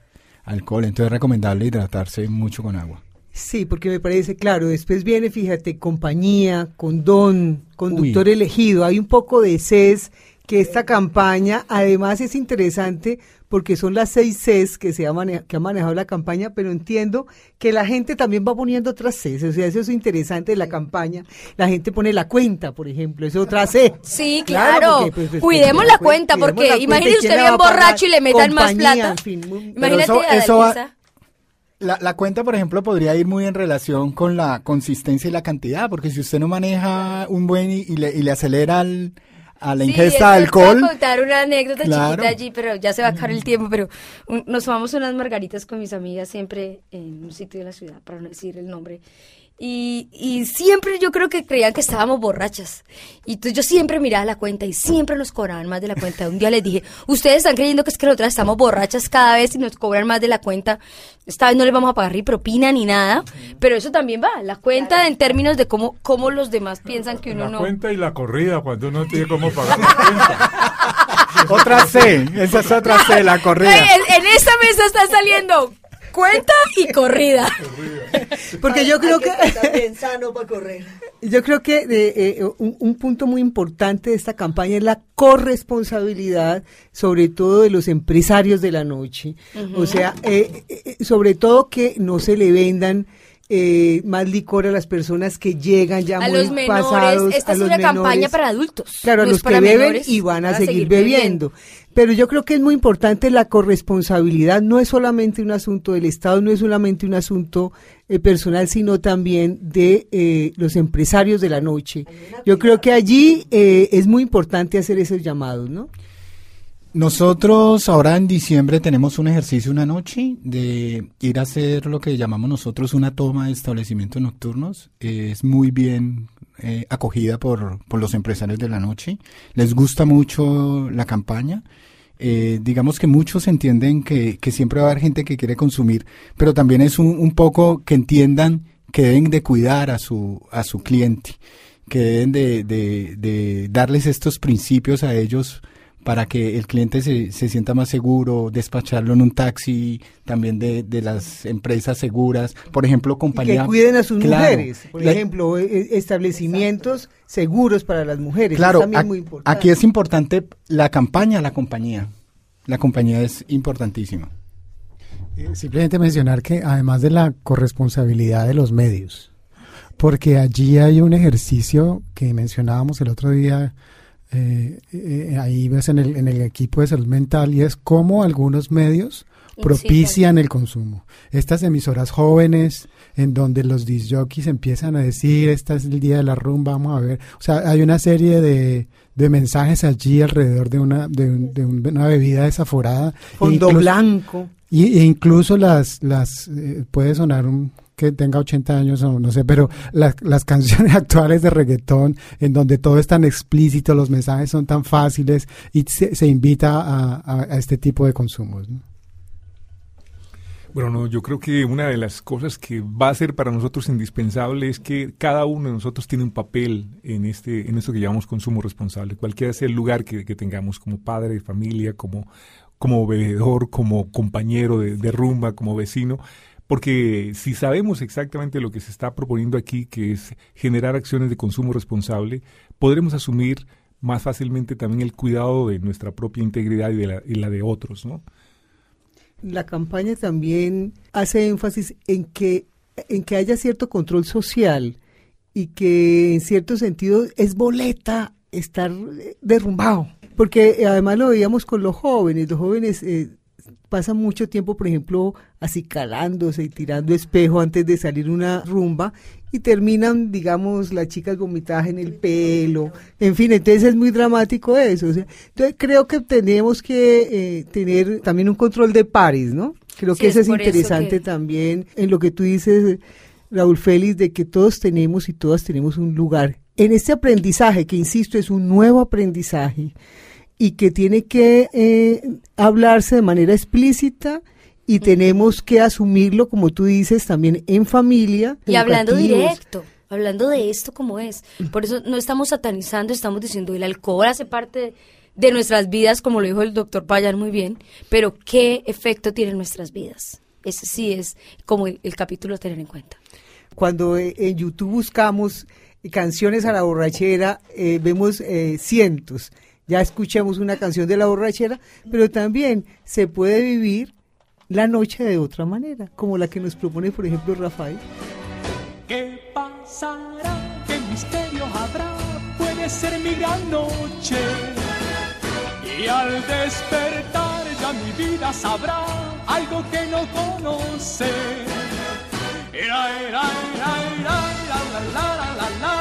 alcohol, entonces es recomendable hidratarse mucho con agua. Sí, porque me parece claro. Después viene, fíjate, compañía, condón, conductor Uy. elegido. Hay un poco de Cs que esta campaña, además es interesante porque son las seis Cs que se ha, mane- que ha manejado la campaña, pero entiendo que la gente también va poniendo otras Cs. O sea, eso es interesante de la campaña. La gente pone la cuenta, por ejemplo, es otra C. Sí, claro. porque, pues, pues, Cuidemos pues, la pues, cuenta, cuidemos porque imagínese ¿y usted bien borracho y le metan más plata. en fin, muy- Imagínate Pero a eso va- Dalisa. La, la cuenta, por ejemplo, podría ir muy en relación con la consistencia y la cantidad, porque si usted no maneja un buen y, y le, y le acelera al- a la Sí, ingesta de te voy a alcohol, contar una anécdota Claro. chiquita allí, pero ya se va a acabar el tiempo, pero un- nos tomamos unas margaritas con mis amigas siempre en un sitio de la ciudad, para no decir el nombre. Y, y siempre yo creo que creían que estábamos borrachas. Y entonces yo siempre miraba la cuenta y siempre nos cobraban más de la cuenta. Un día les dije, ustedes están creyendo que es que nosotras estamos borrachas cada vez y nos cobran más de la cuenta. Esta vez no les vamos a pagar ni propina ni nada. Pero eso también va, la cuenta en términos de cómo, cómo los demás piensan que uno La no... cuenta y la corrida cuando uno tiene cómo pagar la cuenta. otra C, esa es otra C, la corrida. Ay, en, en esta mesa está saliendo cuenta y corrida. Porque yo creo que... Bien sano para correr. Yo creo que eh, eh, un, un punto muy importante de esta campaña es la corresponsabilidad, sobre todo de los empresarios de la noche. O sea, eh, eh, sobre todo que no se le vendan eh, más licor a las personas que llegan ya a muy los menores, pasados. esta a es los una campaña para adultos. Claro, a no los que beben y van a seguir, bebiendo. Pero yo creo que es muy importante la corresponsabilidad, no es solamente un asunto del Estado, no es solamente un asunto eh, personal, sino también de eh, los empresarios de la noche. Yo creo que allí eh, es muy importante hacer esos llamados, ¿no? Nosotros ahora en diciembre tenemos un ejercicio una noche de ir a hacer lo que llamamos nosotros una toma de establecimientos nocturnos. Eh, es muy bien eh, acogida por, por los empresarios de la noche. Les gusta mucho la campaña. Eh, digamos que muchos entienden que, que siempre va a haber gente que quiere consumir, pero también es un, un poco que entiendan que deben de cuidar a su, a su cliente, que deben de, de, de darles estos principios a ellos para que el cliente se, se sienta más seguro, despacharlo en un taxi, también de, de las empresas seguras, por ejemplo, Y compañía... que cuiden a sus Claro. mujeres, por La- ejemplo, eh, eh, establecimientos seguros para las mujeres. Claro, también ac- muy importante. aquí es importante la campaña, la compañía. La compañía es importantísima. Eh, Simplemente mencionar que además de la corresponsabilidad de los medios, porque allí hay un ejercicio que mencionábamos el otro día, eh, eh, ahí ves en el, en el equipo de salud mental, y es cómo algunos medios propician el consumo. Estas emisoras jóvenes, en donde los disjockeys empiezan a decir, este es el día de la rumba, vamos a ver. O sea, hay una serie de, de mensajes allí alrededor de una, de, un- de un- una bebida desaforada. Fondo Incluso- blanco. y, e incluso las, las eh, puede sonar un que tenga 80 años o no sé, pero las, las canciones actuales de reggaetón, en donde todo es tan explícito, los mensajes son tan fáciles y se, invita a, este tipo de consumos. ¿no? Bueno, no, yo creo que una de las cosas que va a ser para nosotros indispensable es que cada uno de nosotros tiene un papel en este, en esto que llamamos consumo responsable, cualquiera sea el lugar que, que tengamos, como padre de familia, como, como bebedor, como compañero de rumba, como vecino, porque si sabemos exactamente lo que se está proponiendo aquí, que es generar acciones de consumo responsable, podremos asumir más fácilmente también el cuidado de nuestra propia integridad y de la, de otros, ¿no? La campaña también hace énfasis en que, en que haya cierto control social y que en cierto sentido es boleta estar eh, derrumbado. Porque eh, además lo veíamos con los jóvenes. Los jóvenes eh, pasan mucho tiempo, por ejemplo, acicalándose y tirando espejo antes de salir una rumba y terminan, digamos, las chicas vomitadas en el pelo. En fin, entonces es muy dramático eso. o sea, entonces creo que tenemos que eh, tener también un control de pares, ¿no? Creo Sí, que es eso es eso interesante que- también en lo que tú dices, Raúl Félix, de que todos tenemos y todas tenemos un lugar. En este aprendizaje, que insisto, es un nuevo aprendizaje y que tiene que eh, hablarse de manera explícita y tenemos que asumirlo, como tú dices, también en familia. Y hablando directo, hablando de esto como es. Por eso no estamos satanizando, estamos diciendo el alcohol hace parte de, de nuestras vidas, como lo dijo el doctor Payar muy bien, pero ¿qué efecto tiene en nuestras vidas? Ese sí es como el, el capítulo a tener en cuenta. Cuando eh, en YouTube buscamos canciones a la borrachera, eh, vemos eh, cientos. Ya escuchamos una canción de la borrachera, pero también se puede vivir la noche de otra manera, como la que nos propone, por ejemplo, Rafael. ¿Qué pasará? ¿Qué misterio habrá? Puede ser mi gran noche. Y al despertar ya mi vida sabrá algo que no conoce. Ira, ira, la, la, la, la, la,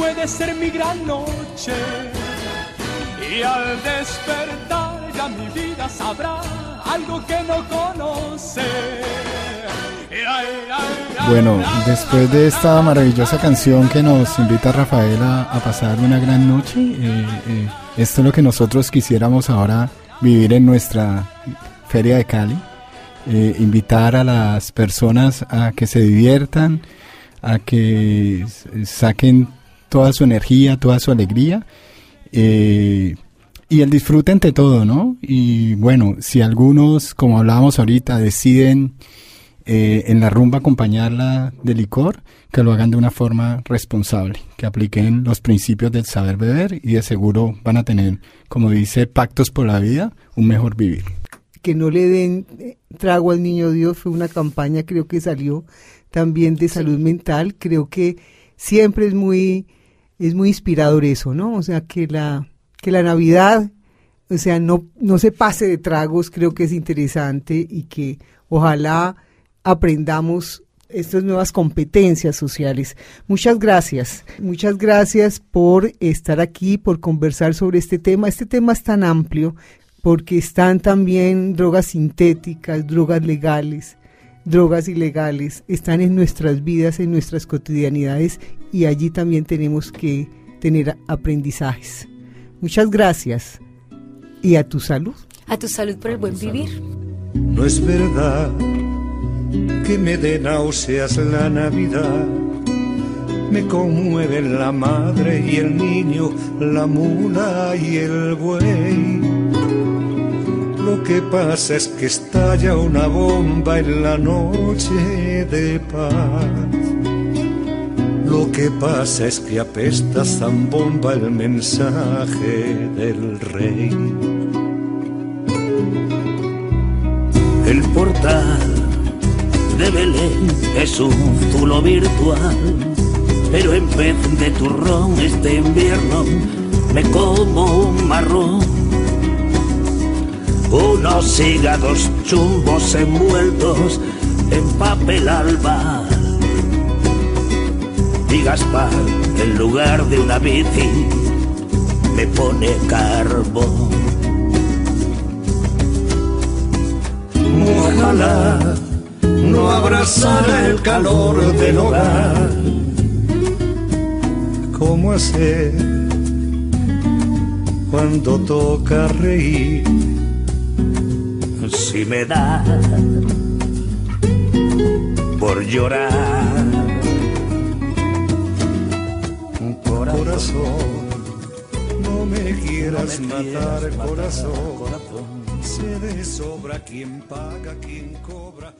Puede ser mi gran noche. Y al despertar ya mi vida sabrá algo que no conoce. Bueno, después de esta maravillosa canción que nos invita Rafael a, pasar una gran noche, eh, eh, esto es lo que nosotros quisiéramos ahora vivir en nuestra Feria de Cali. Eh, invitar a las personas a que se diviertan, a que saquen toda su energía, toda su alegría. y el disfrute ante todo, ¿no? Y bueno, si algunos, como hablábamos ahorita, deciden eh, en la rumba acompañarla de licor, que lo hagan de una forma responsable, que apliquen los principios del saber beber y de seguro van a tener, como dice, pactos por la vida, un mejor vivir. Que no le den eh, trago al niño Dios fue una campaña, creo que salió también de salud mental, creo que siempre es muy, es muy inspirador eso, ¿no? O sea, que la, que la Navidad, o sea, no, no se pase de tragos, creo que es interesante y que ojalá aprendamos estas nuevas competencias sociales. Muchas gracias. Muchas gracias por estar aquí, por conversar sobre este tema. Este tema es tan amplio porque están también drogas sintéticas, drogas legales, drogas ilegales, están en nuestras vidas, en nuestras cotidianidades y allí también tenemos que tener aprendizajes. Muchas gracias y a tu salud. A tu salud por el buen vivir. No es verdad que me dé náuseas la Navidad. Me conmueve la madre y el niño, la mula y el buey. Lo que pasa es que estalla una bomba en la noche de paz. Lo que pasa es que apesta zambomba el mensaje del rey. El portal de Belén es un zulo virtual, pero en vez de turrón este invierno me como un marrón. Unos hígados chumbos envueltos en papel alba. Y Gaspar, en lugar de una bici, me pone carbón. Ojalá no abrazará el calor del hogar. ¿Cómo hacer cuando toca reír? Si me da por llorar. Corazón, no me quieras matar, corazón. Se de sobra quien paga, quien cobra.